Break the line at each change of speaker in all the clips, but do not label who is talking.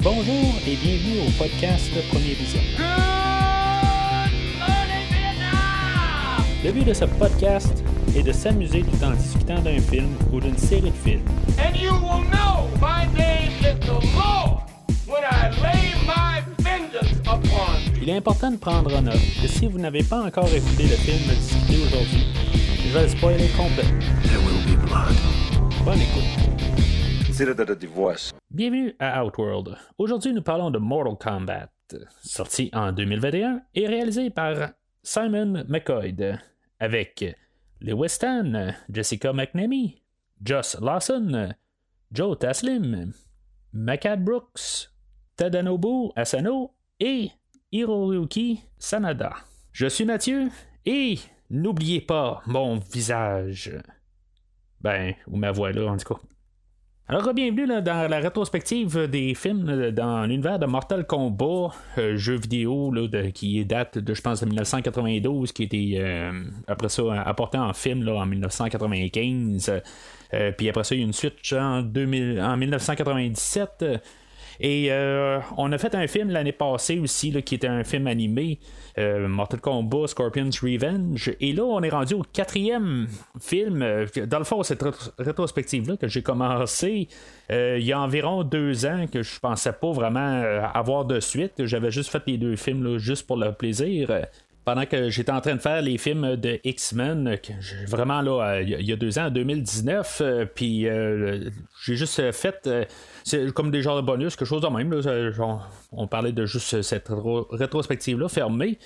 Bonjour et bienvenue au podcast Premier Vision. Le but de ce podcast est de s'amuser tout en discutant d'un film ou d'une série de films.
And you will know my name is the Lord when I lay my vengeance upon you.
Il est important de prendre en note que si vous n'avez pas encore écouté le film discuté aujourd'hui, je vais le spoiler complètement.
There will be blood.
Bonne écoute.
A divorce.
Bienvenue à Outworld. Aujourd'hui, nous parlons de Mortal Kombat, sorti en 2021 et réalisé par Simon McCoy, avec les Weston, Jessica McNamee, Joss Lawson, Joe Taslim, Makad Brooks, Tadanobu Asano et Hiroyuki Sanada. Je suis Mathieu et n'oubliez pas mon visage. Ben, ou ma voix là, en tout cas. Alors, bienvenue là, dans la rétrospective des films euh, dans l'univers de Mortal Kombat, euh, jeu vidéo là, qui date de, je pense, de 1992, qui été euh, après ça apporté en film en 1995. Euh, puis après ça, il y a une suite en, 2000, en 1997. Et euh, on a fait un film l'année passée aussi, qui était un film animé, euh, Mortal Kombat Scorpion's Revenge. Et là, on est rendu au quatrième film. euh, Dans le fond, cette rétro- rétrospective-là que j'ai commencé euh, il y a environ deux ans, que je pensais pas vraiment avoir de suite. J'avais juste fait les deux films juste pour le plaisir. Pendant que j'étais en train de faire les films de X-Men, vraiment là, euh, il y a- deux ans, en 2019, euh, puis euh, j'ai juste fait c'est comme des genres de bonus, quelque chose de même. Là, genre, on parlait de juste cette rétro- rétrospective-là fermée.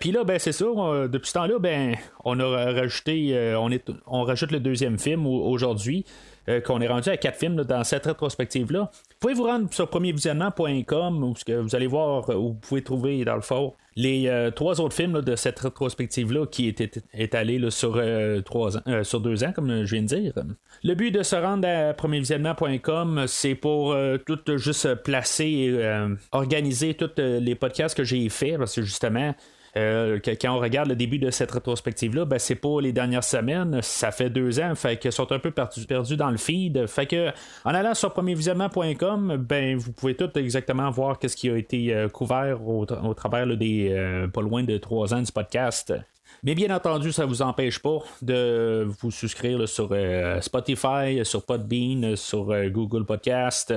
Puis là, ben c'est ça, on- depuis ce temps-là, ben on a rajouté, on, est, on rajoute le deuxième film au- aujourd'hui. Euh, qu'on est rendu à quatre films dans cette rétrospective-là. Vous pouvez vous rendre sur premiervisionnement.com où que vous allez voir, euh, où vous pouvez trouver dans le fort les euh, trois autres films de cette rétrospective-là qui étalée là, sur, sur deux ans, comme je viens de dire. Le but de se rendre à premiervisionnement.com, c'est pour tout juste placer et organiser tous les podcasts que j'ai faits, parce que justement, euh, quand on regarde le début de cette rétrospective-là, ben, c'est pas les dernières semaines, ça fait deux ans, fait qu'ils sont un peu perdus, perdus dans le feed. Fait que en allant sur premiervisionnement.com, ben vous pouvez tout exactement voir qu'est-ce qui a été euh, couvert au, tra- au travers des euh, pas loin de trois ans du podcast. Mais bien entendu, ça vous empêche pas de vous souscrire sur Spotify, sur Podbean, sur Google Podcast.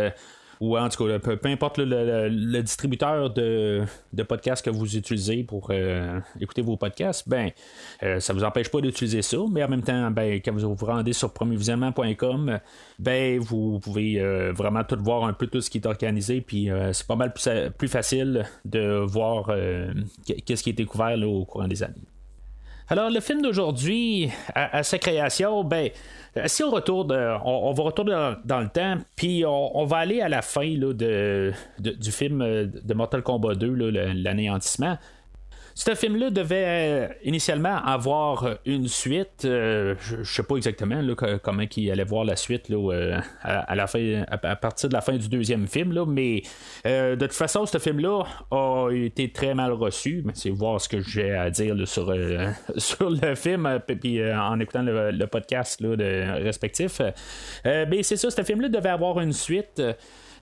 Ou en tout cas, peu, peu importe le, le- distributeur de, de podcasts que vous utilisez pour euh, écouter vos podcasts, ben, euh, ça vous empêche pas d'utiliser ça, mais en même temps, ben, quand vous vous rendez sur premiervisionnement.com, ben, vous pouvez euh, vraiment tout voir un peu tout ce qui est organisé, puis c'est pas mal plus, plus facile de voir qu'est-ce qui a été couvert au courant des années. Alors, le film d'aujourd'hui, à, à sa création, ben, si on retourne, euh, on, va retourner dans, le temps, puis on, va aller à la fin de, du film euh, de Mortal Kombat 2, là, le- l'anéantissement. Ce film-là devait euh, initialement avoir une suite. euh, je, je sais pas exactement comment il allait voir la suite euh, à, partir de la fin du deuxième film, mais euh, de toute façon, ce film-là a été très mal reçu. C'est voir ce que j'ai à dire sur, euh, le film, euh, puis euh, en écoutant le, podcast respectif. Euh, mais c'est ça, ce film-là devait avoir une suite.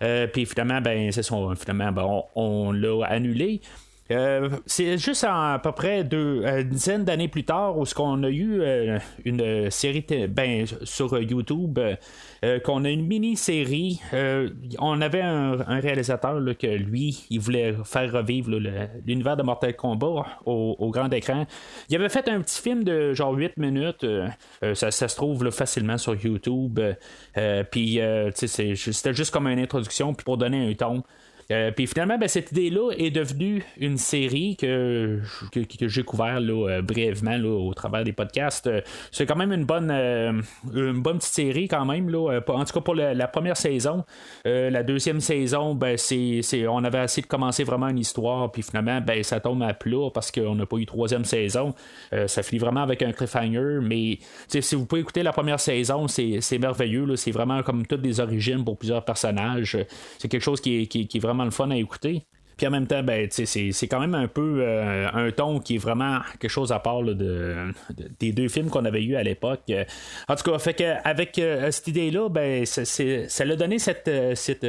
Euh, puis finalement, ben, c'est ça, finalement, ben, on l'a annulé. Euh, c'est juste à peu près deux, euh, une dizaine d'années plus tard où ce qu'on a eu euh, une série ben, sur YouTube qu'on a une mini-série on avait un, réalisateur que lui il voulait faire revivre l'univers de Mortal Kombat au, grand écran. Il avait fait un petit film de genre 8 minutes ça, se trouve facilement sur YouTube puis c'était juste comme une introduction pour donner un ton euh, puis finalement, ben, cette idée-là est devenue une série que, que, j'ai couvert euh, brièvement au travers des podcasts. Euh, c'est quand même une bonne, bonne petite série quand même. Là, en tout cas pour la, première saison. La deuxième saison, ben, c'est, on avait essayé de commencer vraiment une histoire. Puis finalement, ben, ça tombe à plat parce qu'on n'a pas eu troisième saison. Ça finit vraiment avec un cliffhanger. Mais si vous pouvez écouter la première saison, c'est, merveilleux. C'est vraiment comme toutes des origines pour plusieurs personnages. C'est quelque chose qui est vraiment le fun à écouter. Puis en même temps, ben, c'est, quand même un peu euh, un ton qui est vraiment quelque chose à part de, des deux films qu'on avait eu à l'époque. En tout cas, fait que avec cette idée-là, ben, ça l'a donné cette, cette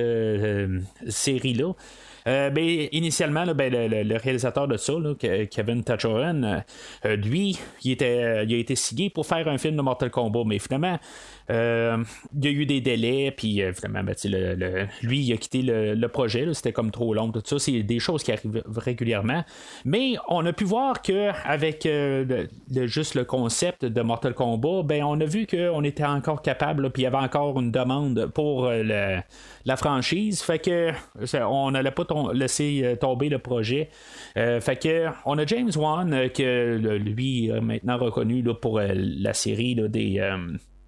série-là. Euh, ben, initialement, ben, le, réalisateur de ça, Kevin Tachoran, lui, il, était, il a été signé pour faire un film de Mortal Kombat, mais finalement, euh, il y a eu des délais, puis euh, ben, lui, il a quitté le, projet. C'était comme trop long, tout ça. C'est des choses qui arrivent régulièrement. Mais on a pu voir qu'avec euh, juste le concept de Mortal Kombat, ben, on a vu qu'on était encore capable, puis il y avait encore une demande pour la franchise. Fait que on n'allait pas laisser tomber le projet. fait que on a James Wan, que lui, maintenant reconnu pour la série des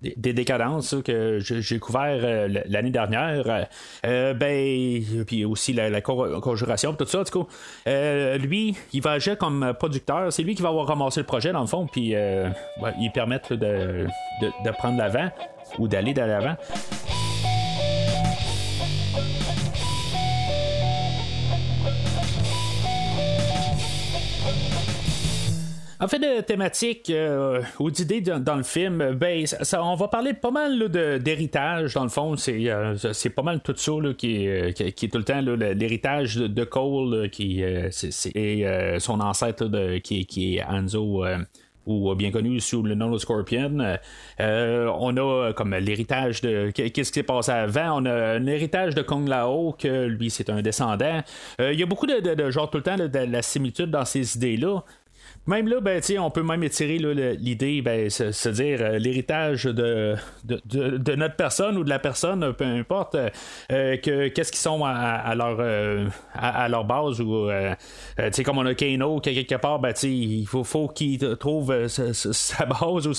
des, décadences que j'ai couvert euh, l'année dernière. Euh, ben, puis aussi la, conjuration, tout ça. Du coup, euh, lui, il va agir comme producteur. C'est lui qui va avoir ramassé le projet dans le fond, puis il permettre de, de, prendre l'avant ou d'aller de l'avant. En fait, de thématiques euh, ou d'idées dans, le film, ben, on va parler pas mal d'héritage, dans le fond. C'est, euh, c'est pas mal tout ça qui, est, qui, est tout le temps l'héritage de, Cole, qui c'est, et son ancêtre de, qui, qui est Anzo ou bien connu sous le nom de Scorpion. Euh, on a comme l'héritage de qu'est-ce qui s'est passé avant? On a un héritage de Kong Lao que lui c'est un descendant. Il y a beaucoup de, de, genre tout le temps de la similitude dans ces idées là. Même là, ben, on peut même étirer l'idée, ben, se, dire euh, l'héritage de, de, notre personne ou de la personne, peu importe, euh, que qu'est-ce qu'ils sont à, leur à, leur base ou comme on a Kano quelque part, ben, il faut, faut qu'il trouve sa, base ou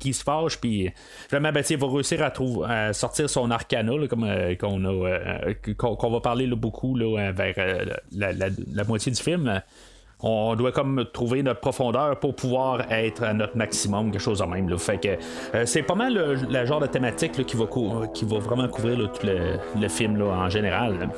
qu'il se fâche, puis vraiment, ben, il va réussir à, trouver, à sortir son arcana, comme qu'on a qu'on va parler beaucoup là, vers la, la, moitié du film on doit comme trouver notre profondeur pour pouvoir être à notre maximum, quelque chose de même. Fait que euh, c'est pas mal le, genre de thématique qui, va qui va vraiment couvrir tout le, film en général.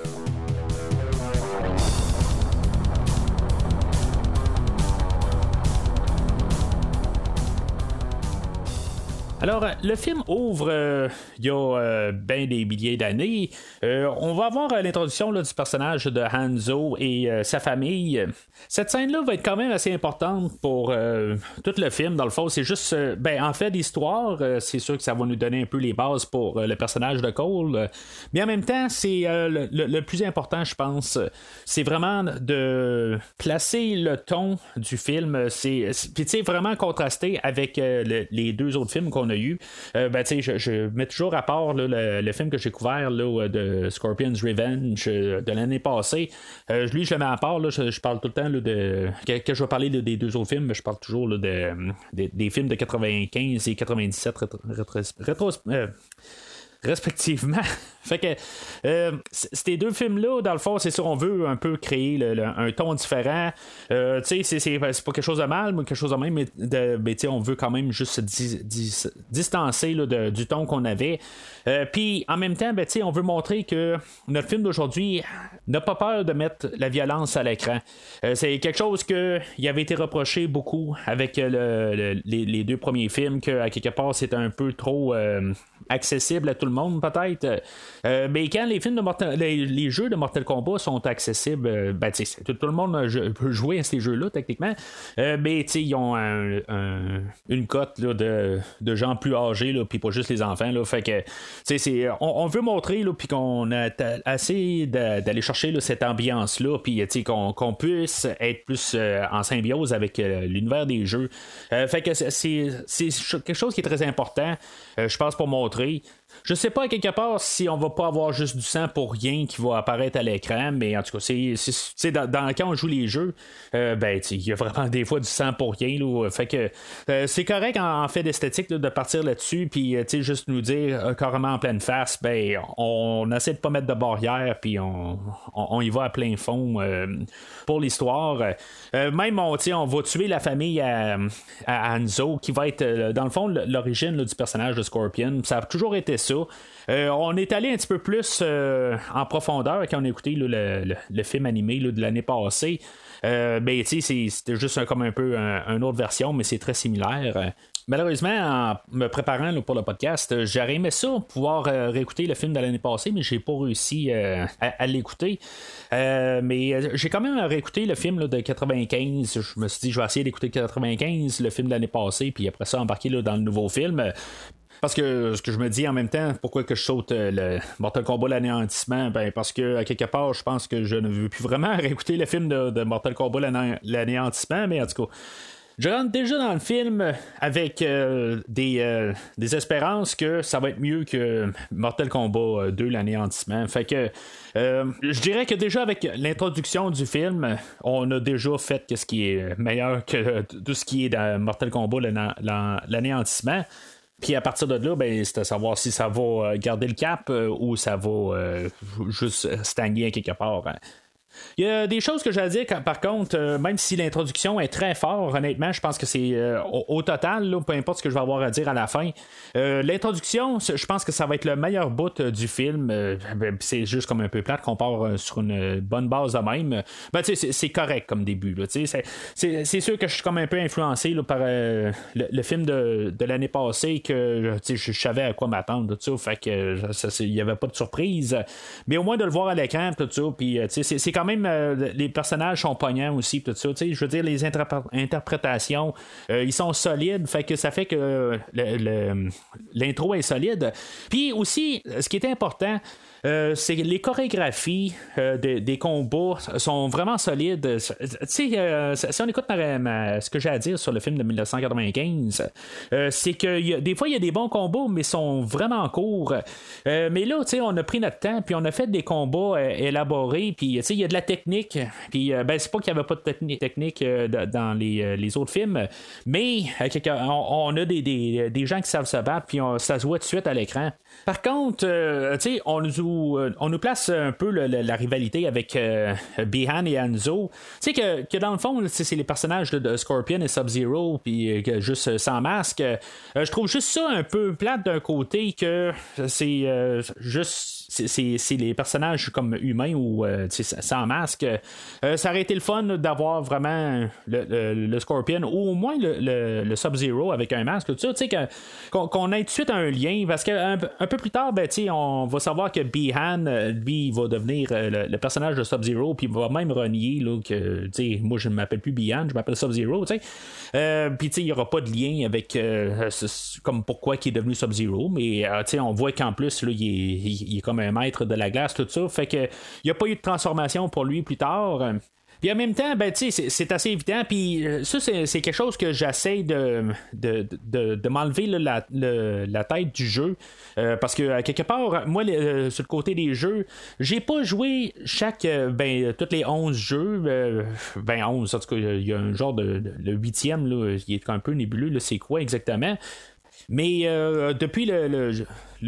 Alors, le film ouvre euh, il y a euh, bien des milliers d'années. Euh, on va avoir l'introduction du personnage de Hanzo et sa famille. Cette scène-là va être quand même assez importante pour tout le film. Dans le fond, c'est juste, ben, en fait, l'histoire, c'est sûr que ça va nous donner un peu les bases pour le personnage de Cole. mais en même temps, c'est le, plus important, je pense, c'est vraiment de placer le ton du film. C'est, puis tu sais, vraiment contrasté avec les deux autres films qu'on a eu. Euh, ben, je, je, mets toujours à part le, film que j'ai couvert là, de Scorpion's Revenge euh, de l'année passée. Euh, lui, je le mets à part. je, parle tout le temps de. Que, je vais parler des deux autres films, je parle toujours de, des films de 95 et 97 rétro, respectivement. fait que euh, ces deux films-là, dans le fond, c'est sûr, on veut un peu créer un ton différent. Euh, tu sais, c'est, pas quelque chose de mal, mais quelque chose de même, mais, on veut quand même juste se distancer du ton qu'on avait. Euh, puis en même temps, ben, on veut montrer que notre film d'aujourd'hui n'a pas peur de mettre la violence à l'écran. c'est quelque chose qui avait été reproché beaucoup avec les, deux premiers films, que à quelque part c'était un peu trop accessible à tout le monde, peut-être. Euh, mais quand les films de Mortal, les, jeux de Mortal Kombat sont accessibles, euh, ben, tout, tout, le monde peut jouer à ces jeux-là, techniquement. Euh, mais ils ont une cote de, de, gens plus âgés, puis pas juste les enfants. Là, fait que, on, on, veut montrer puis qu'on a assez d'aller chercher cette ambiance-là, puis qu'on puisse être plus en symbiose avec l'univers des jeux. fait que c'est quelque chose qui est très important, je pense, pour montrer. Je sais pas quelque part si on va pas avoir juste du sang pour rien qui va apparaître à l'écran, mais en tout cas, c'est, dans, quand on joue les jeux, euh, ben il y a vraiment des fois du sang pour rien. Là, fait que euh, c'est correct en, fait d'esthétique de partir là-dessus, puis euh, juste nous dire carrément en pleine face, ben on, essaie de pas mettre de barrière, puis on, on, y va à plein fond pour l'histoire. même on, on va tuer la famille à, à, Anzo, qui va être dans le fond l'origine du personnage de Scorpion. Ça a toujours été ça. on est allé un petit peu plus en profondeur quand on a écouté le, film animé de l'année passée. ben, c'était juste comme un peu une autre version, mais c'est très similaire. Malheureusement, en me préparant pour le podcast, j'aurais aimé ça, pouvoir réécouter le film de l'année passée, mais j'ai pas réussi à, l'écouter. mais j'ai quand même réécouté le film de 95. Je me suis dit, je vais essayer d'écouter 95, le film de l'année passée, puis après ça, embarquer dans le nouveau film. Parce que ce que je me dis en même temps, pourquoi que je saute euh, le Mortal Kombat l'anéantissement? Ben parce que à quelque part, je pense que je ne veux plus vraiment réécouter le film de, Mortal Kombat l'anéantissement, mais en tout cas. Je rentre déjà dans le film avec euh, des, euh, des, espérances que ça va être mieux que Mortal Kombat 2, l'anéantissement. Fait que je dirais que déjà avec l'introduction du film, on a déjà fait ce qui est meilleur que tout ce qui est dans Mortal Kombat l'anéantissement. Puis à partir de là, ben, c'est à savoir si ça va euh, garder le cap euh, ou ça va euh, juste stagner quelque part. Hein. Il y a des choses que à dire, par contre, euh, même si l'introduction est très forte, honnêtement, je pense que c'est euh, au, total, peu importe ce que je vais avoir à dire à la fin. Euh, l'introduction, je pense que ça va être le meilleur bout du film. Ben, c'est juste comme un peu plate qu'on part sur une bonne base de même. Ben, c'est correct comme début. C'est sûr que je suis comme un peu influencé par le, film de, l'année passée que je savais à quoi m'attendre. Il n'y avait pas de surprise. Mais au moins de le voir à l'écran, tout ça, puis c'est quand même euh, les personnages sont pognants aussi tout ça. Je veux dire les interprétations euh, ils sont solides. Fait que ça fait que l'intro est solide. Puis aussi ce qui est important euh, c'est les chorégraphies euh, des combats sont vraiment solides. Euh, si on écoute ce que j'ai à dire sur le film de 1995, c'est que des fois il y a des bons combats, mais sont vraiment courts. mais là, on a pris notre temps, puis on a fait des combats élaborés, puis il y a de la technique. Puis ben, c'est pas qu'il n'y avait pas de technique dans les, autres films, mais on, a des, gens qui savent se battre, puis ça se voit tout de suite à l'écran. Par contre, sais, on nous euh, on nous place un peu la rivalité avec euh, Bihan et Anzo. Tu sais que, dans le fond, c'est les personnages de, Scorpion et Sub-Zero, puis euh, juste sans masque. je trouve juste ça un peu plate d'un côté que c'est juste c'est les personnages comme humains ou sans masque. ça aurait été le fun d'avoir vraiment le, Scorpion ou au moins le, Sub-Zero avec un masque. Tu sais, qu'on ait tout de suite un lien parce qu'un un peu plus tard, ben, on va savoir que Bihan euh, lui, il va devenir euh, le, personnage de Sub-Zero, puis il va même renier là, que, moi, je ne m'appelle plus Bihan, je m'appelle Sub-Zero. Euh, puis, il n'y aura pas de lien avec comme pourquoi il est devenu Sub-Zero, mais on voit qu'en plus, là, il est, comme maître de la glace, tout ça. Fait que il n'y a pas eu de transformation pour lui plus tard. Puis en même temps, ben, c'est assez évident. Puis euh, ça, c'est quelque chose que j'essaie de, de, de, m'enlever la, la, tête du jeu. Euh, parce que, quelque part, moi, euh, sur le côté des jeux, j'ai pas joué chaque. ben, tous les 11 jeux. ben, 11, en tout cas, il y a un genre de. Le huitième, là, qui est un peu nébuleux. C'est quoi exactement? Mais depuis le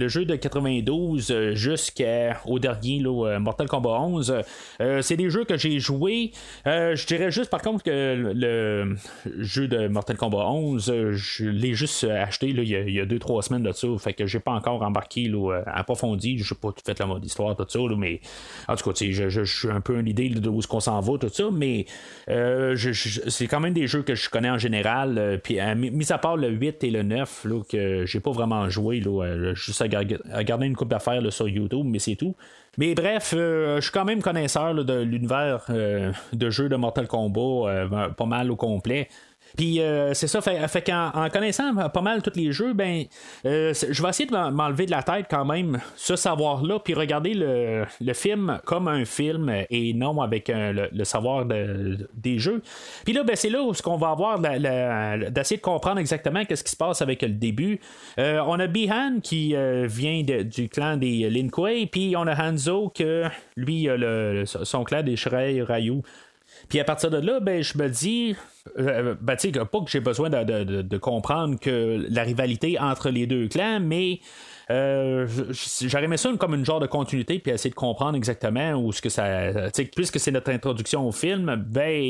jeu de 92 euh, jusqu'au dernier euh, Mortal Kombat 11. Euh, c'est des jeux que j'ai joués. je dirais juste par contre que le jeu de Mortal Kombat 11, je l'ai juste acheté il y a 2-3 semaines de ça. Fait que j'ai pas encore embarqué là, approfondi. Je sais pas tout fait la mode histoire, tout ça, mais en tout cas, je, suis un peu une idée de où est-ce qu'on s'en va, tout ça, mais c'est quand même des jeux que je connais en général. Puis mis à part le 8 et le 9, là, que j'ai pas vraiment joué, là, juste à, garder une coupe d'affaires sur YouTube, mais c'est tout. Mais bref, euh, je suis quand même connaisseur de l'univers euh, de jeux de Mortal Kombat, euh, pas mal au complet. Puis euh, c'est ça, fait, qu'en en connaissant pas mal tous les jeux, ben euh, je vais essayer de m'enlever de la tête quand même ce savoir-là, puis regarder le, film comme un film et non avec le, savoir des jeux. Puis là, ben, c'est là où ce qu'on va avoir d'essayer de comprendre exactement qu'est-ce qui se passe avec le début. Euh, on a Bihan qui vient du clan des Lin Kuei, puis on a Hanzo que lui, a son clan des Shrei Ryu. Puis à partir de là, ben, je me dis, euh, ben, tu sais, pas que j'ai besoin de, de- de comprendre que la rivalité entre les deux clans, mais euh, j'aurais aimé ça comme une genre de continuité puis essayer de comprendre exactement où ce que ça sais, puisque c'est notre introduction au film ben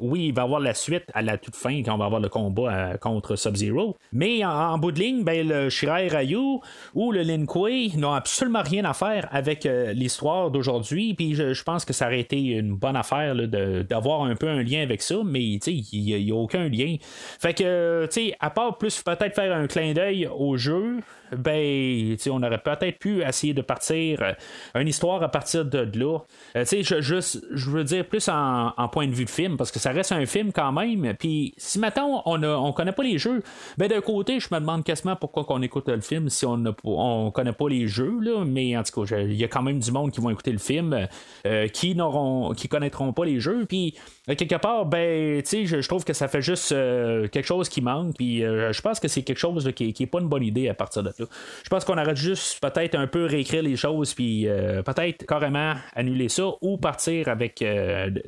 oui il va y avoir la suite à la toute fin quand on va avoir le combat euh, contre Sub-Zero. Mais en, bout de ligne ben le Shirai Ryu ou le Lin Kuei n'ont absolument rien à faire avec euh, l'histoire d'aujourd'hui puis je, pense que ça aurait été une bonne affaire d'avoir un peu un lien avec ça mais il n'y a, aucun lien. Fait que tu sais à part plus peut-être faire un clin d'œil au jeu ben, on aurait peut-être pu essayer de partir euh, une histoire à partir de là. Euh, je, juste- je veux dire plus en, en point de vue de film, parce que ça reste un film quand même. Puis, si maintenant on on connaît pas les jeux, ben d'un côté, je me demande quasiment pourquoi qu'on écoute le film si on ne on connaît pas les jeux, là. Mais en tout cas, il y a quand même du monde qui vont écouter le film, euh, qui n'auront, qui connaîtront pas les jeux. Puis, euh, quelque part, ben, je, je trouve que ça fait juste euh, quelque chose qui manque. Puis, euh, je pense que c'est quelque chose qui, qui est pas une bonne idée à partir de là. Je pense qu'on aurait juste peut-être un peu réécrire les choses, puis peut-être carrément annuler ça ou partir avec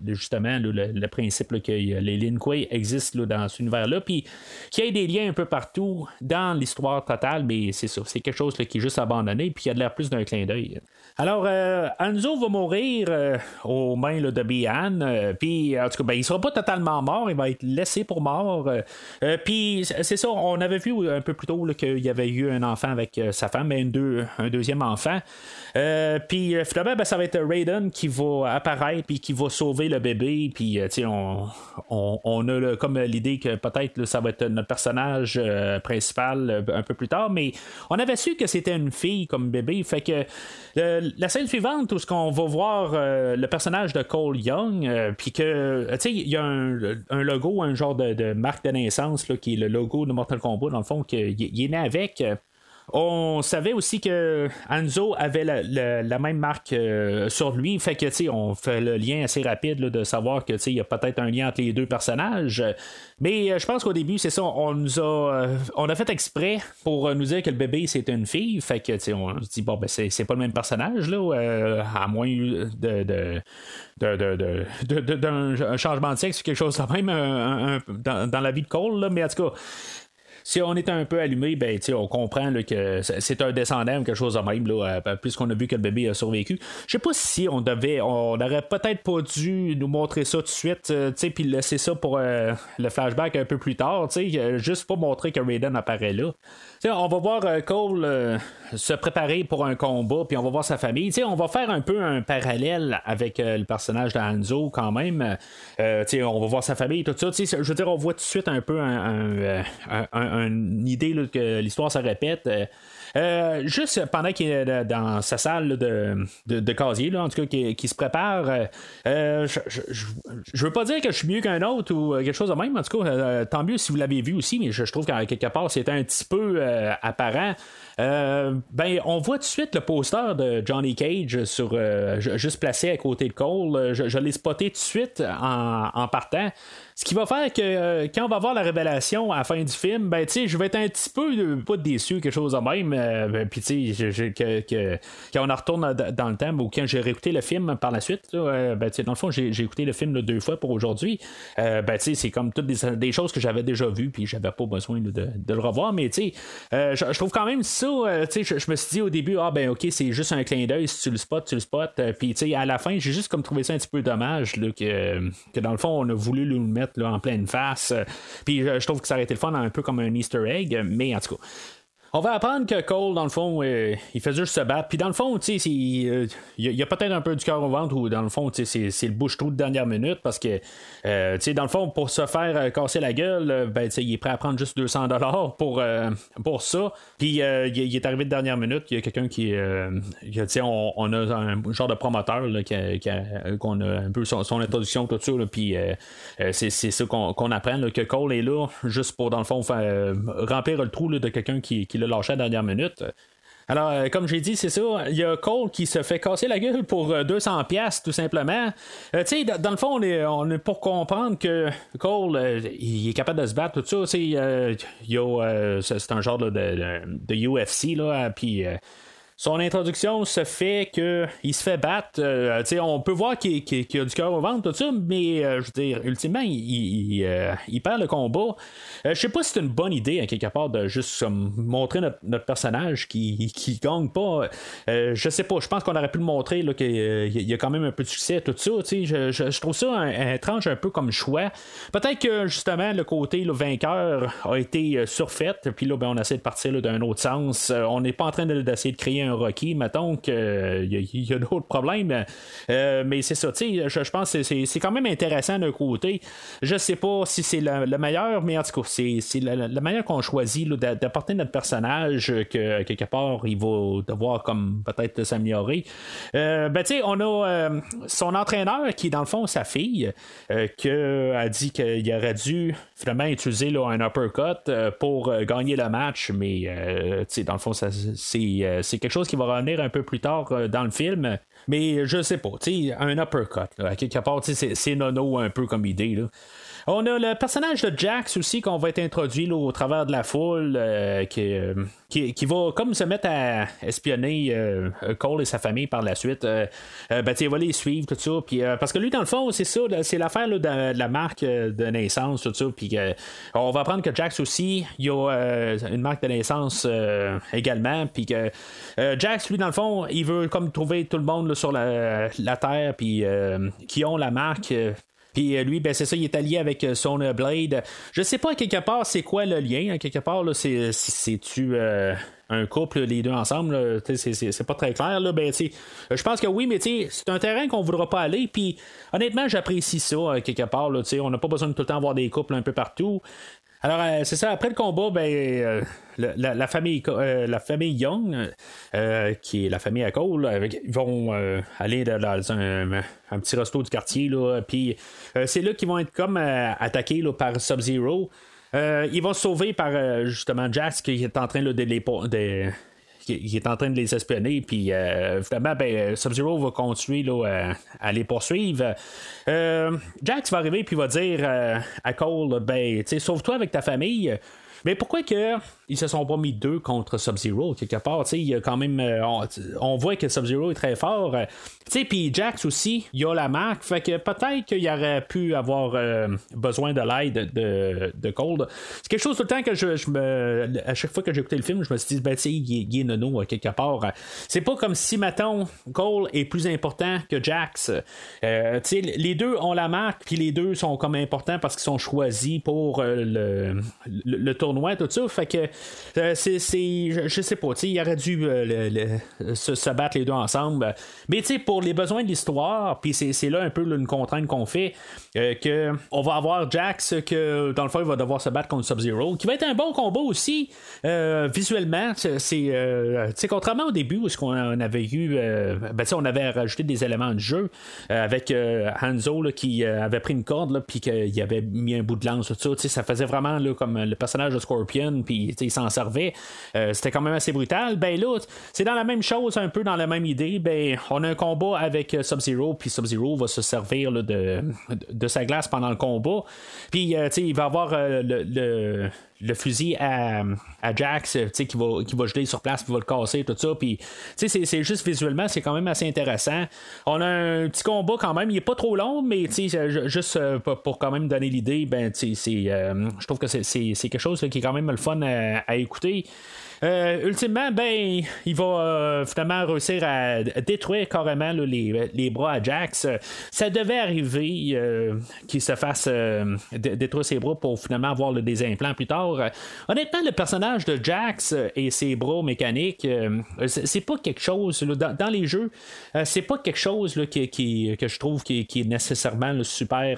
justement le, principe que les Lin Kuei existent dans cet univers-là, puis qu'il y ait des liens un peu partout dans l'histoire totale, mais c'est ça, c'est quelque chose qui est juste abandonné, puis il y a de l'air plus d'un clin d'œil. Alors, Hanzo va mourir aux mains de Bian, puis en tout cas, ben, il sera pas totalement mort, il va être laissé pour mort. euh, euh, puis c'est ça, on avait vu un peu plus tôt qu'il y avait eu un enfant avec euh, sa femme, mais une deux- un deuxième enfant. Puis finalement, ben, ça va être Raiden qui va apparaître puis qui va sauver le bébé. Puis on, on, on a comme l'idée que peut-être ça va être notre personnage principal un peu plus tard, mais on avait su que c'était une fille comme bébé. Fait que la scène suivante où ce qu'on va voir le personnage de Cole Young, puis que euh, il y a un, logo, un genre de, marque de naissance qui est le logo de Mortal Kombat dans le fond, qu'il il est né avec. On savait aussi que Hanzo avait la, la- même marque euh, sur lui, fait que tu on fait le lien assez rapide de savoir que tu il y a peut-être un lien entre les deux personnages. Mais euh, je pense qu'au début, c'est ça, on nous a euh, on a fait exprès pour nous dire que le bébé c'est une fille, fait que tu on se dit bon ben c'est, pas le même personnage là, à moins de de, de, de, de- d'un changement de sexe quelque chose de même dans, dans la vie de Cole, là, mais en tout cas si on est un peu allumé, ben, on comprend que c'est un descendant ou quelque chose de même, là, euh, puisqu'on a vu que le bébé a survécu. Je sais pas si on devait, on aurait peut-être pas dû nous montrer ça tout de suite, euh, puis laisser ça pour euh, le flashback un peu plus tard, juste pour montrer que Raiden apparaît là. On va voir Cole se préparer pour un combat, puis on va voir sa famille. On va faire un peu un parallèle avec le personnage de Hanzo quand même. On va voir sa famille, tout ça. Je veux dire, on voit tout de suite un peu un- une idée que l'histoire se répète. Euh, euh, juste pendant qu'il est euh, dans sa salle de, de, casier, là, en tout cas, qui, qui se prépare, je, je, je- veux pas dire que je suis mieux qu'un autre ou quelque chose de même, en tout cas, tant mieux si vous l'avez vu aussi, mais je, trouve qu'à quelque part, c'était un petit peu apparent. Euh, ben, on voit tout de suite le poster de Johnny Cage sur euh, ju- juste placé à côté de Cole. Euh, Je, l'ai spoté tout de suite en, en partant. Ce qui va faire que quand on va voir la révélation à la fin du film, ben tu je vais être un petit peu pas déçu, quelque chose de même. ben, Puis tu sais, que, quand on en retourne dans, le temps, ou quand j'ai réécouté le film par la suite, ben dans le fond, j'ai écouté le film deux fois pour aujourd'hui. Ben tu c'est comme toutes des, choses que j'avais déjà vues, puis j'avais pas besoin de, de le revoir. Mais tu sais, je, trouve quand même euh, je, me suis dit au début, ah ben ok, c'est juste un clin d'œil, si tu le spots, tu le spots. Euh, puis tu sais, à la fin, j'ai juste comme trouvé ça un petit peu dommage là, que, que dans le fond, on a voulu le mettre là, en pleine face. Euh, Puis je trouve que ça aurait été le fun un peu comme un Easter egg, mais en tout cas. On va apprendre que Cole, dans le fond, euh, il fait juste se battre. Puis dans le fond, tu sais, euh, il y a- peut-être un peu du cœur au ventre ou dans le fond, c'est, le bouche-trou de dernière minute parce que, euh, tu sais, dans le fond, pour se faire euh, casser la gueule, ben, il est prêt à prendre juste 200 dollars pour, pour ça. Puis il, est arrivé de dernière minute. Il y a quelqu'un qui, tu sais, on, a un genre de promoteur qui a- qu'on a un peu son, son introduction, tout ça. là, puis c'est, c'est ça qu'on, apprend, que Cole est là juste pour, dans le fond, faire, remplir le trou de quelqu'un qui, qui l'a à la dernière minute. Alors, euh, comme j'ai dit, c'est ça. Il y a Cole qui se fait casser la gueule pour euh, 200 pièces tout simplement. Euh, tu sais, dans, le fond, on est, pour comprendre que Cole, euh, il est capable de se battre, tout ça. Euh, euh, c'est un genre de, de, de UFC, là, puis... son introduction se fait qu'il se fait battre. Euh, on peut voir qu'il, a du cœur au ventre, tout ça, mais euh, je veux dire, ultimement, il, euh, perd le combat. je sais pas si c'est une bonne idée, à quelque part, de juste montrer notre, personnage qui, qui gagne pas. je sais pas, je pense qu'on aurait pu le montrer qu'il y a quand même un peu de succès, tout ça. Je, je, trouve ça étrange un peu comme choix. Peut-être que justement, le côté le vainqueur a été surfait, puis là, ben, on essaie de partir d'un autre sens. on n'est pas en train d'essayer de créer un Rocky, mettons qu'il euh, y a, d'autres problèmes. Euh, mais c'est ça, tu sais, je, pense que c'est quand même intéressant d'un côté. Je sais pas si c'est le, meilleur, mais en tout cas, c'est la, manière qu'on choisit d'apporter notre personnage que quelque part il va devoir comme peut-être s'améliorer. Euh, ben tu sais, on a son entraîneur qui est dans le fond sa fille, qui a dit qu'il aurait dû finalement utiliser là, un uppercut pour gagner le match, mais tu sais, dans le fond, c'est quelque chose qui va revenir un peu plus tard euh, dans le film. Mais je sais pas, tu sais, un uppercut, à quelque part, c'est nono un peu comme idée. Là. On a le personnage de Jax aussi qu'on va être introduit au travers de la foule euh, euh, qui, va comme se mettre à espionner euh, Cole et sa famille par la suite. ben, il va les suivre, tout ça. Puis, parce que lui, dans le fond, c'est ça, c'est l'affaire de, la marque de naissance, tout ça. Puis on va apprendre que Jax aussi, il a une marque de naissance également. Puis que Jax, lui, dans le fond, il veut comme trouver tout le monde sur la, Terre, qui ont la marque. Puis euh, lui, ben, c'est ça, il est allié avec euh, son Blade. Je sais pas, quelque part, c'est quoi le lien. Quelque part, c'est, c'est-tu euh, un couple, les deux ensemble. c'est, pas très clair. Là. Ben, je pense que oui, mais c'est un terrain qu'on voudra pas aller. Puis honnêtement, j'apprécie ça, quelque part. Là, on n'a pas besoin de tout le temps avoir des couples un peu partout. Alors, euh, c'est ça. Après le combat, ben, euh, la, famille, euh, la famille Young, qui est la famille à Cole, ils vont aller dans un, petit resto du quartier. Puis c'est là qu'ils vont être comme attaqués là, par Sub-Zero. ils vont sauver par justement Jax qui est en train de de, qui, est en train de les espionner. Puis euh, ben, Sub-Zero va continuer là, à, les poursuivre. Euh, Jax va arriver puis va dire euh, à Cole ben, sauve-toi avec ta famille. Mais pourquoi que ils se sont pas mis deux contre Sub-Zero quelque part. Il y a quand même. Euh, on, voit que Sub-Zero est très fort. Euh, puis Jax aussi, il a la marque. Fait que peut-être qu'il aurait pu avoir euh, besoin de l'aide de, de. C'est quelque chose tout le temps que je, me. À chaque fois que j'écoutais le film, je me suis dit, ben, tu il, est nono quelque part. C'est pas comme si, mettons, Cole est plus important que Jax. les deux ont la marque, puis les deux sont comme importants parce qu'ils sont choisis pour le, le, tournoi, tout ça. Fait que euh, c'est, je, sais pas, il aurait dû euh, se, battre les deux ensemble. Mais pour les besoins de l'histoire, puis c'est, là un peu une contrainte qu'on fait, euh, que on va avoir Jax que dans le fond il va devoir se battre contre Sub-Zero, qui va être un bon combat aussi visuellement. C'est, contrairement au début où ce qu'on avait eu, ben, on avait rajouté des éléments de jeu avec Hanzo qui avait pris une corde puis qu'il avait mis un bout de lance, tout ça, ça faisait vraiment comme le personnage de Scorpion, puis il s'en servait. Euh, c'était quand même assez brutal. Ben là, c'est dans la même chose, un peu dans la même idée. Ben, on a un combat avec euh, Sub-Zero, puis Sub-Zero va se servir de, de, sa glace pendant le combat. Puis, euh, il va avoir le, le fusil à, à Jax qui va, qui va geler sur place, qui va le casser, tout ça. Puis, c'est, juste visuellement, c'est quand même assez intéressant. On a un petit combat quand même, il est pas trop long, mais juste pour quand même donner l'idée, ben, c'est, je trouve que c'est, quelque chose qui est quand même le fun à écouter. Euh, ultimement, ben, il va euh, finalement réussir à détruire carrément les, bras à Jax. Ça devait arriver euh, qu'il se fasse détruire ses bras pour finalement avoir des implants plus tard. honnêtement, le personnage de Jax et ses bras mécaniques, c'est pas quelque chose dans, les jeux, c'est pas quelque chose qui, que je trouve qui, est nécessairement super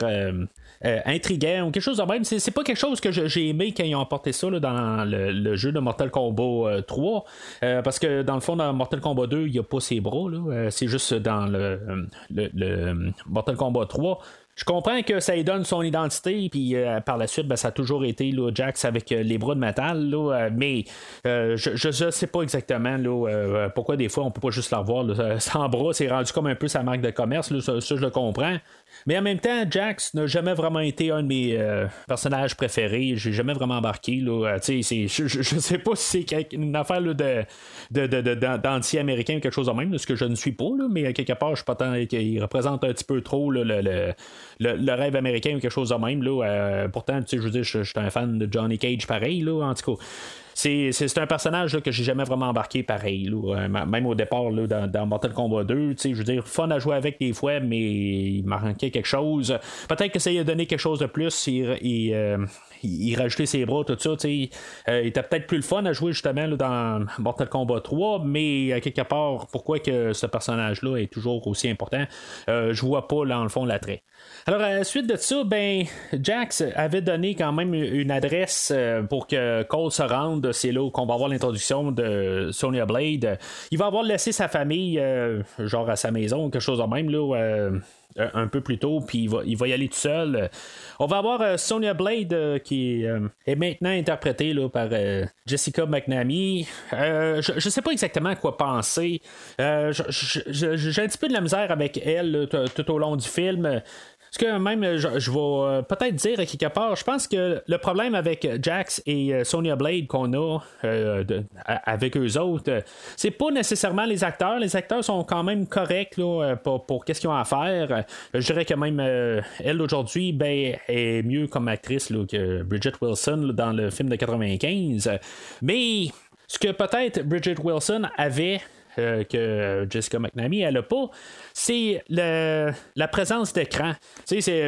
euh, intriguant ou quelque chose de même. C'est, pas quelque chose que j'ai aimé quand ils ont apporté ça dans le, jeu de Mortal Kombat 3. Euh, euh, parce que dans le fond, dans Mortal Kombat 2, il n'y a pas ses bras. c'est juste dans le, le, Mortal Kombat 3 je comprends que ça lui donne son identité, puis euh, par la suite, ben, ça a toujours été là, Jax avec euh, les bras de métal, là, euh, mais je ne sais pas exactement là, pourquoi des fois on peut pas juste la revoir. sans bras, c'est rendu comme un peu sa marque de commerce, ça, ça, je le comprends. Mais en même temps, Jax n'a jamais vraiment été un de mes personnages préférés. J'ai jamais vraiment embarqué. Là. je, je, sais pas si c'est une affaire là, de, d'anti-américain ou quelque chose de même, ce que je ne suis pas, là, mais quelque part, je suis pas tant qu'il représente un petit peu trop le, le, rêve américain ou quelque chose de même. Là, euh, pourtant, je veux dire, je, suis un fan de Johnny Cage pareil, là, en tout cas. C'est, un personnage que j'ai jamais vraiment embarqué pareil. Euh, même au départ là, dans, Mortal Kombat 2, je veux dire, fun à jouer avec des fois, mais il m'a manquait quelque chose. Peut-être que ça lui a donné quelque chose de plus. Il, euh, il, rajoutait ses bras, tout ça. Euh, il était peut-être plus le fun à jouer justement dans Mortal Kombat 3, mais à quelque part, pourquoi que ce personnage-là est toujours aussi important, euh, je vois pas dans le fond l'attrait. Alors, à la suite de ça, ben, Jax avait donné quand même une adresse euh, pour que Cole se rende. C'est là qu'on va avoir l'introduction de Sonya Blade. Il va avoir laissé sa famille, genre à sa maison, quelque chose de même, là, un peu plus tôt, puis il va, il va y aller tout seul. On va avoir euh, Sonia Blade euh, qui euh, est maintenant interprétée là, par Jessica McNamee. je ne sais pas exactement à quoi penser. j'ai un petit peu de la misère avec elle tout au long du film. Ce que même, je, vais euh, peut-être dire quelque part, je pense que le problème avec Jax et euh, Sonia Blade qu'on a euh, avec eux autres, c'est pas nécessairement les acteurs. Les acteurs sont quand même corrects pour, qu'est-ce qu'ils ont à faire. Je dirais que même elle aujourd'hui ben, est mieux comme actrice que Bridget Wilson dans le film de 95. Mais ce que peut-être Bridget Wilson avait euh, que Jessica McNamee, elle a pas, c'est la présence d'écran.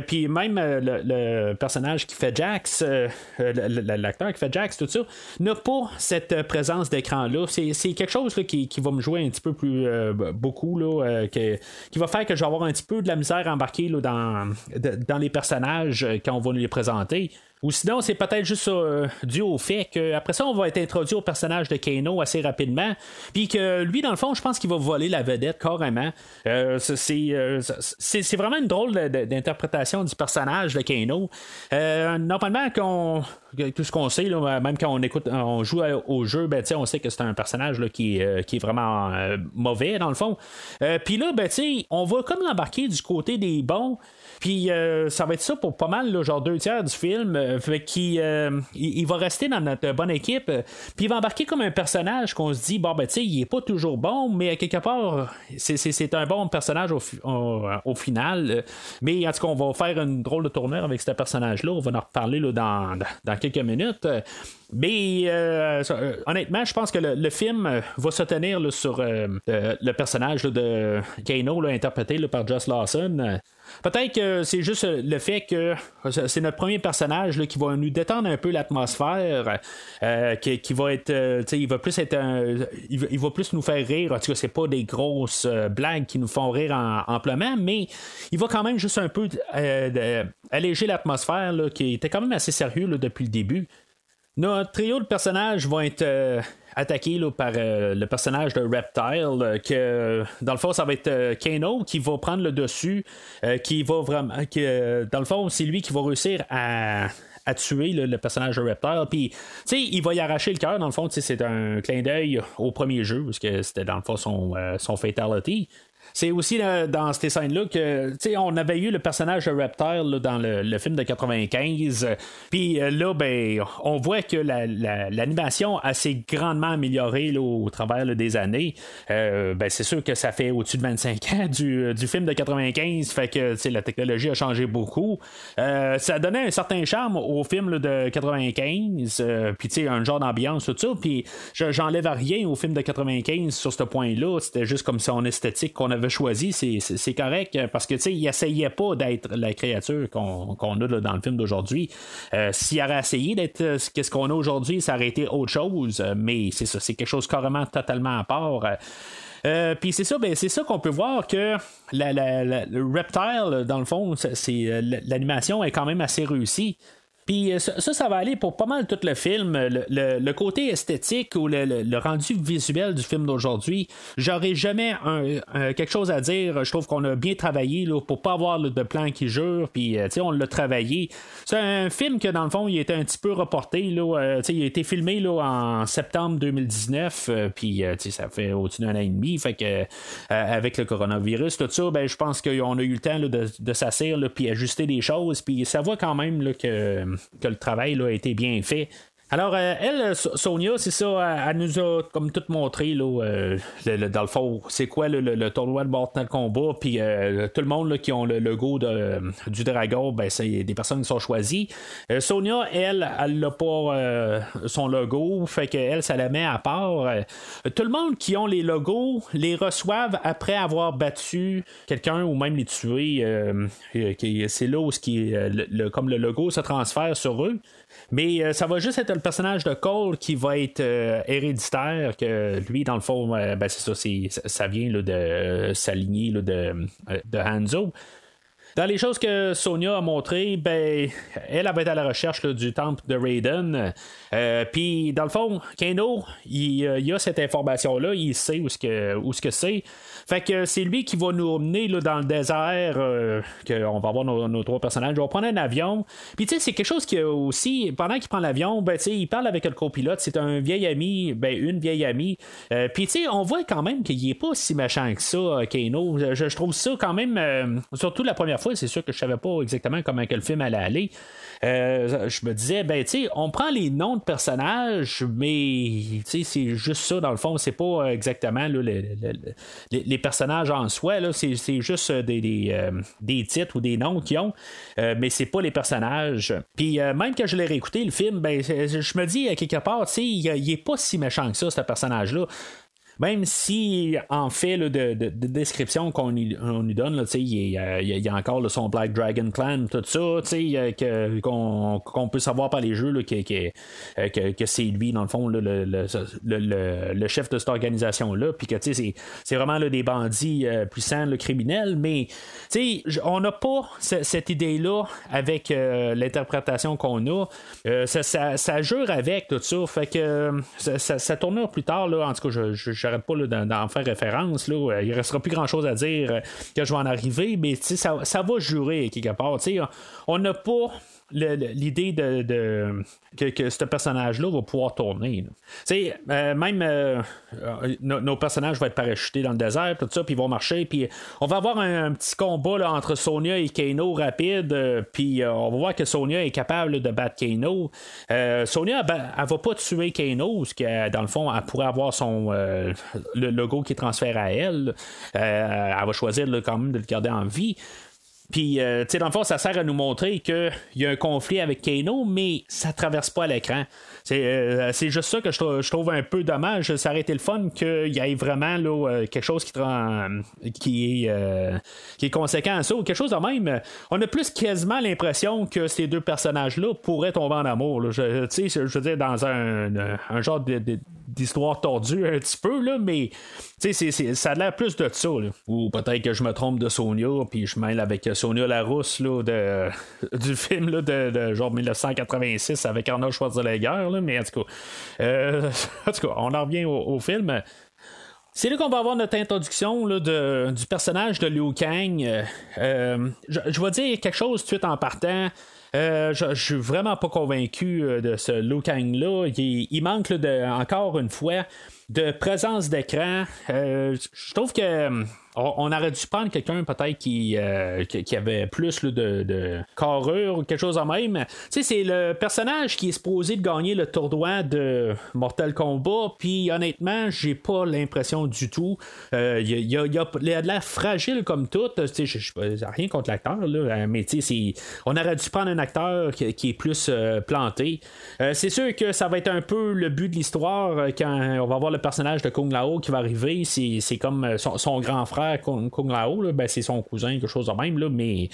Puis même euh, le, personnage qui fait Jax, euh, l'acteur qui fait Jax, tout ça, n'a pas cette présence d'écran-là. C'est quelque chose qui, va me jouer un petit peu plus beaucoup, là, qui va faire que je vais avoir un petit peu de la misère embarquée là, dans les personnages quand on va nous les présenter. Ou sinon, c'est peut-être juste euh, dû au fait qu'après ça, on va être introduit au personnage de Kano assez rapidement. Puis que lui, dans le fond, je pense qu'il va voler la vedette carrément. Euh, euh, c'est, vraiment une drôle d'interprétation du personnage de Kano. normalement, tout ce qu'on sait, même quand on écoute, on joue au jeu, ben, on sait que c'est un personnage qui, qui, est vraiment mauvais, dans le fond. Puis là, ben, on va comme l'embarquer du côté des bons. Puis euh, ça va être ça pour pas mal, genre deux tiers du film. Euh, fait qu'il euh, il, va rester dans notre bonne équipe. puis il va embarquer comme un personnage qu'on se dit, bon, ben, tu sais, il est pas toujours bon, mais quelque part, c'est un bon personnage au, au, final. Mais en tout cas, on va faire une drôle de tournure avec ce personnage-là. On va en reparler dans, dans quelques minutes. Mais honnêtement, je pense que le, film va se tenir sur le personnage de Kano, interprété par Joss Lawson. Peut-être que c'est juste le fait que c'est notre premier personnage qui va nous détendre un peu l'atmosphère, euh, qui, va être, euh, il va plus être, il, va, plus nous faire rire. En tout cas, c'est pas des grosses euh, blagues qui nous font rire amplement, mais il va quand même juste un peu alléger l'atmosphère qui était quand même assez sérieux depuis le début. Notre trio de personnages vont être attaqué par euh, le personnage de Reptile, euh, que dans le fond, ça va être euh, Kano qui va prendre le dessus, qui va vraiment. dans le fond, c'est lui qui va réussir à, tuer le personnage de Reptile. Puis, tu sais, il va y arracher le cœur. Dans le fond, c'est un clin d'œil au premier jeu, parce que c'était dans le fond son fatality. C'est aussi dans ces scènes-là que, tu sais, on avait eu le personnage de Reptile dans le, film de 95. Puis euh, là, ben, on voit que l'animation a s'est grandement améliorée au travers des années. Euh, ben, c'est sûr que ça fait au-dessus de 25 ans du, film de 95. Fait que, la technologie a changé beaucoup. Euh, ça donnait un certain charme au film de 95. puis, tu sais, un genre d'ambiance, tout ça. Puis, j'enlève rien au film de 95 sur ce point-là. C'était juste comme son esthétique qu'on avait choisi, c'est correct euh, parce que il essayait pas d'être la créature qu'on a dans le film d'aujourd'hui. Euh, s'il aurait essayé d'être euh, ce qu'on a aujourd'hui, ça aurait été autre chose, mais c'est ça, c'est quelque chose carrément totalement à part. puis c'est ça, ben, c'est ça qu'on peut voir que le reptile, dans le fond, l'animation est quand même assez réussie. Puis euh, ça, ça va aller pour pas mal tout le film. Le, côté esthétique ou le, rendu visuel du film d'aujourd'hui, j'aurais jamais un, quelque chose à dire. Je trouve qu'on a bien travaillé là, pour pas avoir de plan qui jure. Puis euh, on l'a travaillé. C'est un film que dans le fond, il était un petit peu reporté. Là, euh, il a été filmé là, en septembre 2019. puis ça fait au-dessus d'un an et demi. Fait que avec le coronavirus, tout ça, ben, je pense qu'on a eu le temps de, de s'asseoir puis ajuster des choses. Puis ça voit quand même là, que que le travail là, a été bien fait. Alors, euh, elle, Sonia, c'est ça, elle, nous a comme tout montré, là, euh, le, dans le fond, c'est quoi le, tournoi de Mortal Kombat, puis euh, tout le monde là, qui ont le logo de, du dragon, ben, c'est des personnes qui sont choisies. Sonia, elle, elle n'a pas son logo, fait qu'elle, ça la met à part. tout le monde qui ont les logos les reçoivent après avoir battu quelqu'un ou même les tuer. c'est là où qui, le, comme le logo se transfère sur eux. Mais euh, ça va juste être le personnage de Cole qui va être euh, héréditaire, que lui, dans le fond, euh, ben, c'est ça, ça vient de sa lignée de, Hanzo. Dans les choses que Sonia a montrées, ben, elle avait été à la recherche du temple de Raiden. Puis, dans le fond, Kano, il, a cette information-là, il sait où où ce que c'est. Fait que c'est lui qui va nous emmener là, dans le désert, euh, qu'on va avoir nos, trois personnages. On va prendre un avion. Puis, tu sais, c'est quelque chose qui aussi, pendant qu'il prend l'avion, ben, il parle avec le copilote. C'est un vieil ami, ben, une vieille amie. Euh, puis, tu sais, on voit quand même qu'il est pas si méchant que ça, Kano. Je, je trouve ça quand même, surtout la première fois c'est sûr que je savais pas exactement comment que le film allait aller. Euh, je me disais, ben, tu on prend les noms de personnages, mais c'est juste ça, dans le fond, c'est pas exactement les, personnages en soi, c'est juste des, euh, des, titres ou des noms qu'ils ont, euh, mais c'est pas les personnages. Puis même que je l'ai réécouté, le film, ben, je me dis, à quelque part, tu sais, il est pas si méchant que ça, ce personnage-là même si en fait de, description qu'on lui, donne, il, y a, encore son Black Dragon Clan, tout ça, qu'on, peut savoir par les jeux euh, que, c'est lui, dans le fond, le, chef de cette organisation-là, puis que c'est, vraiment des bandits euh, puissants, le criminel, mais on n'a pas cette idée-là avec euh, l'interprétation qu'on a. ça, jure avec tout ça, fait que ça, ça, plus tard, là, en tout cas, je, je j'arrête pas d'en faire référence. Là, il restera plus grand chose à dire euh, que je vais en arriver, mais ça, ça va jurer quelque part. On n'a pas l'idée de, que, ce personnage-là va pouvoir tourner. Euh, même euh, euh, nos personnages vont être parachutés dans le désert, tout ça, puis ils vont marcher, puis on va avoir un, petit combat entre Sonia et Kano rapide, puis on va voir que Sonia est capable de battre Kano. Sonia, ben, elle va pas tuer Kano, parce que dans le fond, elle pourrait avoir son le logo qui transfère à elle. elle va choisir quand même de le garder en vie. Puis, euh, tu sais, dans le fond, ça sert à nous montrer qu'il y a un conflit avec Kano, mais ça traverse pas l'écran. Euh, c'est juste ça que je, trouve un peu dommage. Ça aurait été le fun qu'il y ait vraiment là, euh, quelque chose qui, est, qui est conséquent à ça, ou quelque chose de même. On a plus quasiment l'impression que ces deux personnages-là pourraient tomber en amour. Je, je veux dire, dans un, un genre d'histoire tordue un petit peu, là, mais ça a l'air plus de ça. Ou peut-être que je me trompe de Sonia, puis je mêle avec Sonia Larousse là, de, du film là, de, de, genre 1986 avec Arnold Schwarzenegger mais en tout cas, euh, en tout cas on en revient au, film. C'est là qu'on va avoir notre introduction de, du personnage de Liu Kang. Euh, je, vais dire quelque chose tout de suite en partant. Je, ne suis vraiment pas convaincu de ce Liu Kang-là. Il, manque de, encore une fois de présence d'écran. je trouve que on, aurait dû prendre quelqu'un peut-être qui, euh, qui, avait plus de, carrure ou quelque chose en même. Tu c'est le personnage qui est supposé gagner le tournoi de Mortal Kombat, puis honnêtement, j'ai pas l'impression du tout. Il euh, y, a, de l'air fragile comme tout. Tu sais, rien contre l'acteur, là, mais on aurait dû prendre un acteur qui, est plus euh, planté. c'est sûr que ça va être un peu le but de l'histoire quand on va avoir le personnage de Kung Lao qui va arriver, c'est comme son, grand frère Kung, Lao, ben, c'est son cousin, quelque chose de même, mais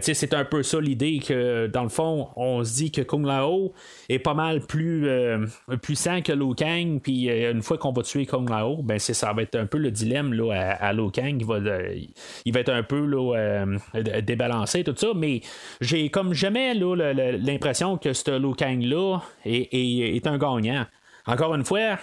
c'est un peu ça l'idée que dans le fond, on se dit que Kung Lao est pas mal plus puissant que Liu Kang, puis une fois qu'on va tuer Kung Lao, ben ça va être un peu le dilemme là, à, à Kang, il va, être un peu débalancé, tout ça, mais j'ai comme jamais l'impression que ce Liu Kang-là est, un gagnant. Encore une fois,